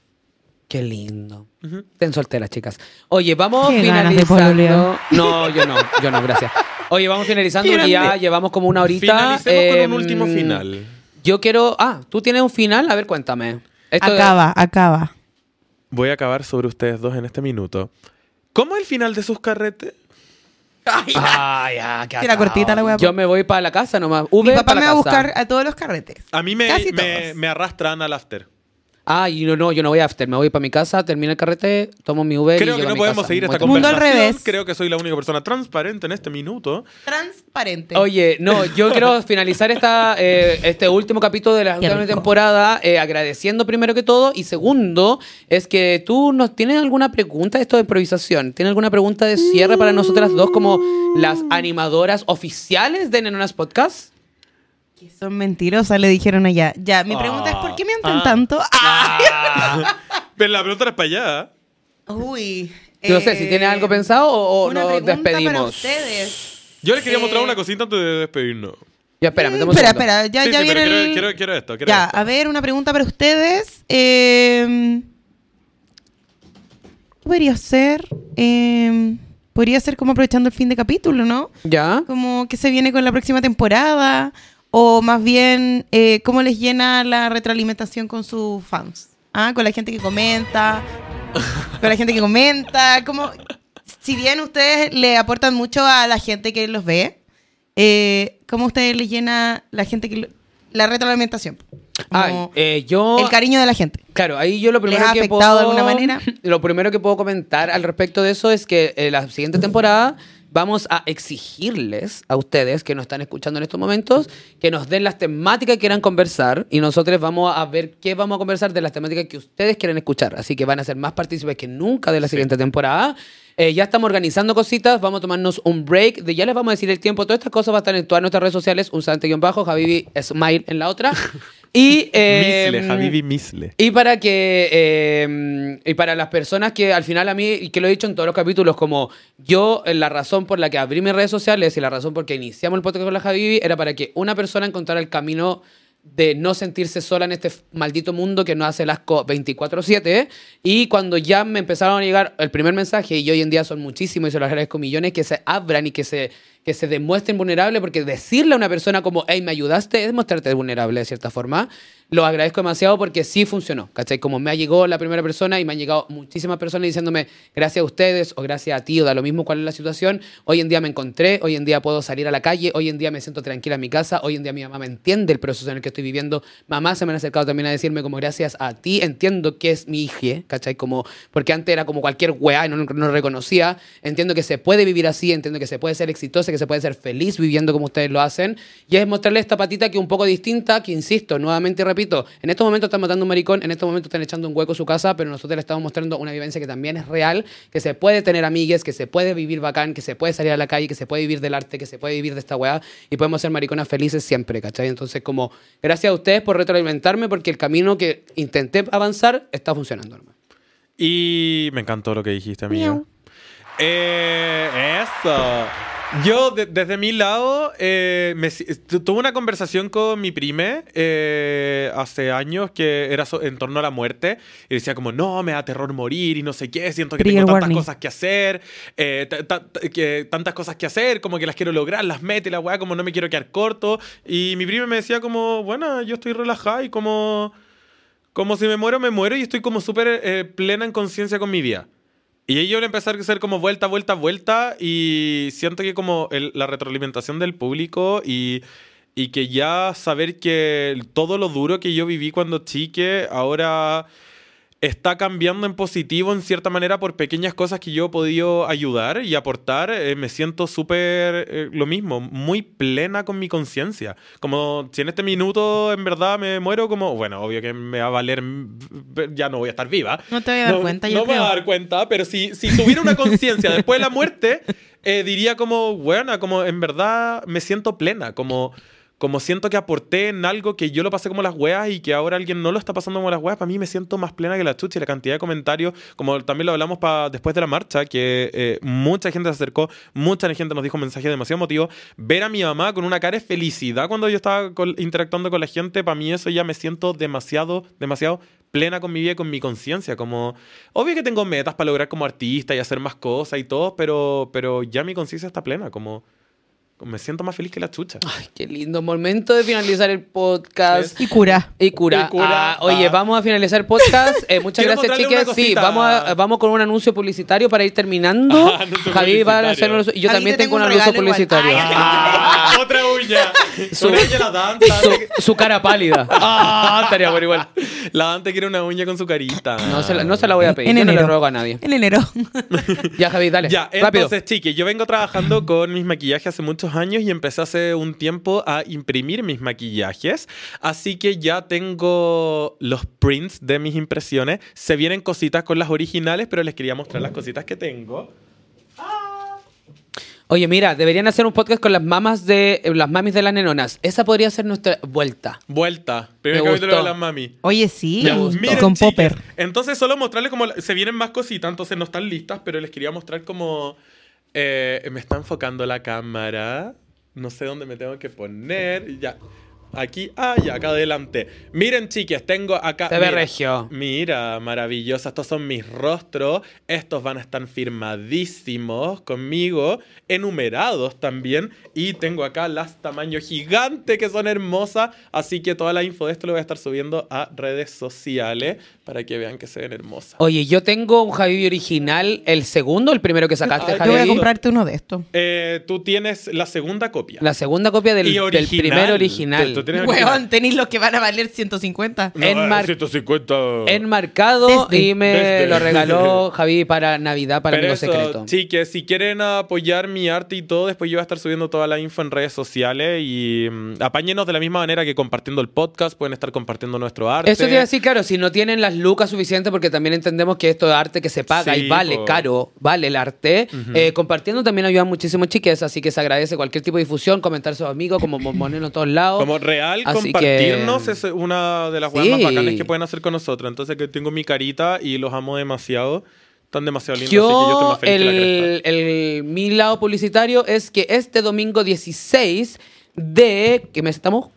Qué lindo. Estén solteras, chicas. Oye, vamos Qué ganas de finalizando. No, yo no, yo no, gracias. Oye, vamos finalizando Qué porque ya llevamos como una horita. Finalicemos con Em, un último final. Yo quiero. Ah, tú tienes un final. A ver, cuéntame. Esto- Acaba, acaba. Voy a acabar sobre ustedes dos en este minuto. ¿Cómo es el final de sus carretes? Ah, ya, qué Tira atado. cortita la wea, Yo po. me voy para la casa nomás. Mi Uber papá pa' me va a buscar a todos los carretes. A mí me, me arrastran al after. Ah, y no, no, yo no voy a after, me voy para mi casa, termino el carrete, tomo mi Uber y Creo que llego a no mi podemos casa. seguir esta. Mundo al conversación. revés. Creo que soy la única persona transparente en este minuto. Transparente. Oye, no, yo quiero finalizar esta, eh, este último capítulo de la última temporada eh, agradeciendo primero que todo y segundo es que tú nos tienes alguna pregunta de esto de improvisación, ¿tienes alguna pregunta de cierre para nosotras dos como las animadoras oficiales de Nenonas Podcast? Que son mentirosas, le dijeron allá. Ya, mi pregunta es, ¿por qué mienten Ah. tanto? Ah. Pero la pregunta era para allá. Uy. No sé, si tienes algo pensado o, o Eh, una nos para despedimos. ustedes. Yo les quería Eh, mostrar una cosita antes de despedirnos. Ya, espérame, Mm, espera, espera, ya, Sí, ya sí, viene pero el... quiero, esto. Quiero Ya, esto. a ver, una pregunta para ustedes. Eh, podría ser... eh, podría ser como aprovechando el fin de capítulo, ¿no? ¿Ya? Como que se viene con la próxima temporada. O más bien, eh, cómo les llena la retroalimentación con sus fans. Ah, con la gente que comenta. con la gente que comenta. Como, si bien ustedes le aportan mucho a la gente que los ve, eh, ¿cómo ustedes les llena la gente que lo- la retroalimentación? Ay, eh, yo... el cariño de la gente. Claro, ahí yo lo primero ha que puedo, de alguna manera? Lo primero que puedo comentar al respecto de eso es que en la siguiente temporada vamos a exigirles a ustedes que nos están escuchando en estos momentos que nos den las temáticas que quieran conversar y nosotros vamos a ver qué vamos a conversar de las temáticas que ustedes quieren escuchar. Así que van a ser más partícipes que nunca de la siguiente temporada. Eh, ya estamos organizando cositas, vamos a tomarnos un break. De, ya les vamos a decir el tiempo. Todas estas cosas van a estar en todas nuestras redes sociales. Un bajo Javibi Smile en la otra. Y, eh, misle, Habibi Misle. y para que eh, y para las personas que al final a mí y que lo he dicho en todos los capítulos como yo eh, la razón por la que abrí mis redes sociales y la razón por que iniciamos el podcast con la Javibi era para que una persona encontrara el camino de no sentirse sola en este f- maldito mundo que nos hace el asco 24/7 y cuando ya me empezaron a llegar el primer mensaje y hoy en día son muchísimos y se los agradezco millones que se abran y que se que se demuestren vulnerables, porque decirle a una persona como, hey, me ayudaste, es mostrarte vulnerable de cierta forma. Lo agradezco demasiado porque sí funcionó, ¿cachai? Como me llegado la primera persona y me han llegado muchísimas personas diciéndome, gracias a ustedes o gracias a ti o da lo mismo cuál es la situación, hoy en día me encontré, hoy en día puedo salir a la calle, hoy en día me siento tranquila en mi casa, hoy en día mi mamá me entiende el proceso en el que estoy viviendo, mamá se me han acercado también a decirme como, gracias a ti entiendo que es mi hija, ¿cachai? Como, porque antes era como cualquier weá y no, no reconocía, entiendo que se puede vivir así, entiendo que se puede ser exitosa, que se puede ser feliz viviendo como ustedes lo hacen, y es mostrarle esta patita que un poco distinta, que insisto, nuevamente y repito, en estos momentos están matando un maricón, en estos momentos están echando un hueco a su casa, pero nosotros le estamos mostrando una vivencia que también es real, que se puede tener amigues, que se puede vivir bacán, que se puede salir a la calle, que se puede vivir del arte, que se puede vivir de esta weá, y podemos ser mariconas felices siempre, ¿cachai? Entonces, como, gracias a ustedes por retroalimentarme, porque el camino que intenté avanzar está funcionando, hermano. Y me encantó lo que dijiste, amigo. Eh, eso. Yo, de- desde mi lado, eh, me tuve una conversación con mi prime eh, hace años que era so- en torno a la muerte. Y decía como, no, me da terror morir y no sé qué, siento que Trigger tengo tantas warning. cosas que hacer, eh, ta- ta- ta- que, tantas cosas que hacer, como que las quiero lograr, las mete y la weá, como no me quiero quedar corto. Y mi prime me decía como, bueno, yo estoy relajada y como... Como si me muero, me muero y estoy como súper eh, plena en conciencia con mi vida. Y ahí yo le empecé a hacer como vuelta, vuelta, vuelta y siento que como el- la retroalimentación del público y, y que ya saber que todo lo duro que yo viví cuando chique ahora está cambiando en positivo en cierta manera por pequeñas cosas que yo he podido ayudar y aportar, eh, me siento súper eh, lo mismo, muy plena con mi conciencia. Como si en este minuto en verdad me muero, como, bueno, obvio que me va a valer, mm, ya no voy a estar viva. No te voy a dar No- cuenta, yo No me voy a dar cuenta, pero si, si tuviera una conciencia después de la muerte, eh, diría como, bueno, como en verdad me siento plena, como, como siento que aporté en algo que yo lo pasé como las weas y que ahora alguien no lo está pasando como las weas, para mí me siento más plena que la chucha y la cantidad de comentarios, como también lo hablamos después de la marcha, que eh, mucha gente se acercó, mucha gente nos dijo mensajes demasiado emotivos, ver a mi mamá con una cara de felicidad cuando yo estaba interactuando con la gente, para mí eso ya me siento demasiado, demasiado plena con mi vida y con mi conciencia. Como, obvio que tengo metas para lograr como artista y hacer más cosas y todo, pero, pero ya mi conciencia está plena. Como me siento más feliz que la chucha. Ay, qué lindo momento de finalizar el podcast. Y cura. Y cura. Y cura. Ah, oye, Ah. vamos a finalizar el podcast. Eh, muchas Quiero gracias, chicas. Sí, vamos, a- vamos con un anuncio publicitario para ir terminando. Ah, Javi va a hacer Y yo Javi, también te tengo tengo un un anuncio publicitario. Ay, Ah. Otra uña. Su- Una uña la Dante. Su, su cara pálida. Ah, estaría bueno igual. La Dante quiere una uña con su carita. No se la, no se la voy a pedir. En Yo no le ruego a nadie. En enero. Ya, Javi, dale. Ya, Rápido. entonces, chiqui, yo vengo trabajando con mis maquillajes hace muchos años y empecé hace un tiempo a imprimir mis maquillajes. Así que ya tengo los prints de mis impresiones. Se vienen cositas con las originales, pero les quería mostrar las cositas que tengo. Oye, mira, deberían hacer un podcast con las mamas de eh, las mamis de las nenonas. Esa podría ser nuestra vuelta. Vuelta. Primer Me capítulo de las mami. Oye, sí. Ya, miren, con Popper. Entonces, solo mostrarles como se vienen más cositas, entonces no están listas, pero les quería mostrar como eh, me está enfocando la cámara. No sé dónde me tengo que poner. Ya. Aquí, ah, ya, acá adelante. Miren, chiques, tengo acá. Se ve mira, regio. Mira, maravillosa. Estos son mis rostros. Estos van a estar firmadísimos conmigo, enumerados también. Y tengo acá las tamaños gigantes que son hermosas. Así que toda la info de esto lo voy a estar subiendo a redes sociales para que vean que se ven hermosas. Oye, yo tengo un Javi original, el segundo, el primero que sacaste, Ay, Yo voy a Javi. comprarte uno de estos. Eh, tú tienes la segunda copia. La segunda copia del, Y del original. primer original. tú tienes. Weón, tenéis los que van a valer 150. No, enmar- eh, 150. Enmarcado Desde. y me Desde. lo regaló Javi para Navidad, para Pero Amigo eso, Secreto. chiques, si quieren apoyar mi arte y todo, después yo voy a estar subiendo toda la info en redes sociales y mm, apáñenos de la misma manera que compartiendo el podcast, pueden estar compartiendo nuestro arte. Eso te iba a decir, claro, si no tienen las lucas suficientes, porque también entendemos que esto es arte que se paga Sí, y vale po. caro, vale el arte, eh, compartiendo también ayuda muchísimo, chiques, así que se agradece cualquier tipo de difusión, comentar a sus amigos, como ponernos en todos lados. Como real, Así compartirnos que- es una de las Sí. cosas más bacanas que pueden hacer con nosotros. Entonces que tengo mi carita y los amo demasiado. Están demasiado lindos, así que yo estoy Yo, más feliz que la el, el- mi lado publicitario es que este domingo 16 de... ¿Qué mes estamos?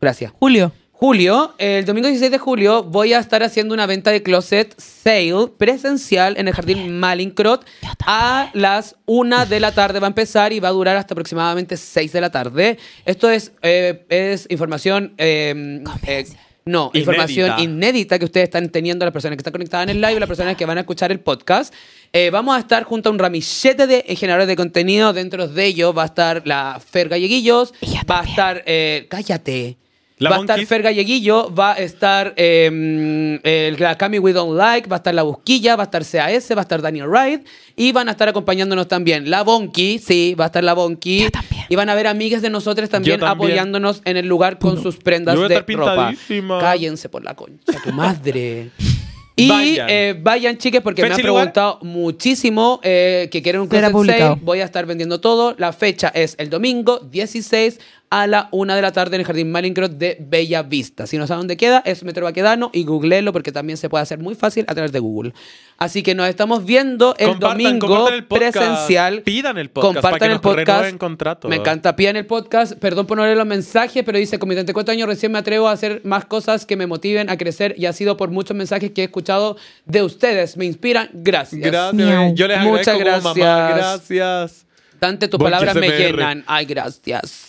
Gracias. Julio. Julio, el domingo 16 de julio, voy a estar haciendo una venta de closet sale presencial en el Jardín Malincrot a las 1 de la tarde. Va a empezar y va a durar hasta aproximadamente 6 de la tarde. Esto es, eh, es información... eh, eh, no, Inédita. información inédita que ustedes están teniendo, las personas que están conectadas en el live, las personas que van a escuchar el podcast. Eh, vamos a estar junto a un ramillete de generadores de contenido. Dentro de ellos va a estar la Fer Galleguillos, va a estar... eh, cállate. La va a estar. Fer Galleguillo, va a estar eh, el, la Cami We Don't Like, va a estar la Busquilla, va a estar CAS, va a estar Daniel Wright y van a estar acompañándonos también la Bonky, sí, va a estar la Bonky. Yo también. Y van a ver amigas de nosotros también, apoyándonos en el lugar con sus prendas Yo voy a de estar ropa. pintadísima. Cállense por la concha, tu madre. Y Vayan. eh, vayan, chiques, porque me ¿Fecha han lugar? preguntado muchísimo eh, que quieren un closet sale. Voy a estar vendiendo todo. La fecha es el domingo 16 a la 1 de la tarde en el Jardín Malincrot de Bella Vista. Si no saben dónde queda, es Metro Baquedano y googleenlo porque también se puede hacer muy fácil a través de Google. Así que nos estamos viendo el Compartan, domingo compartan el podcast. presencial. Pidan el podcast Compartan para que el nos podcast. contrato. Me encanta. Pidan el podcast. Perdón por no leer los mensajes, pero dice, con mis 34 años recién me atrevo a hacer más cosas que me motiven a crecer y ha sido por muchos mensajes que he escuchado de ustedes. Me inspiran. Gracias. Gracias. Miau. Yo les Muchas agradezco como mamá. gracias. Gracias. Dante, tus palabras me llenan. Ay, gracias.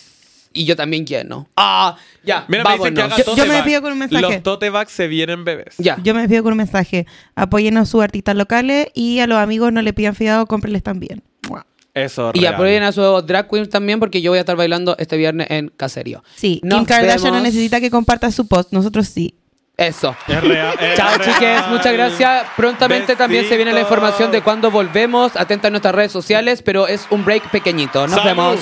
Y yo también lleno. Ah, ya, Mira, me dicen que vámonos. haga Yo- me despido con un mensaje. Los tote bags se vienen bebés. Ya. Yo me despido con un mensaje. Apoyen a sus artistas locales y a los amigos no le pidan fiado, cómprenles también. Eso, Y real. apoyen a sus drag queens también porque yo voy a estar bailando este viernes en Caserío. Sí, Nos Kim Kardashian no vemos. necesita que comparta su post, nosotros sí. Eso. Es real, es Chao, real. chiques. Muchas gracias. Prontamente también se viene la información de cuándo volvemos. Atenta a nuestras redes sociales, pero es un break pequeñito. Nos Salud. vemos.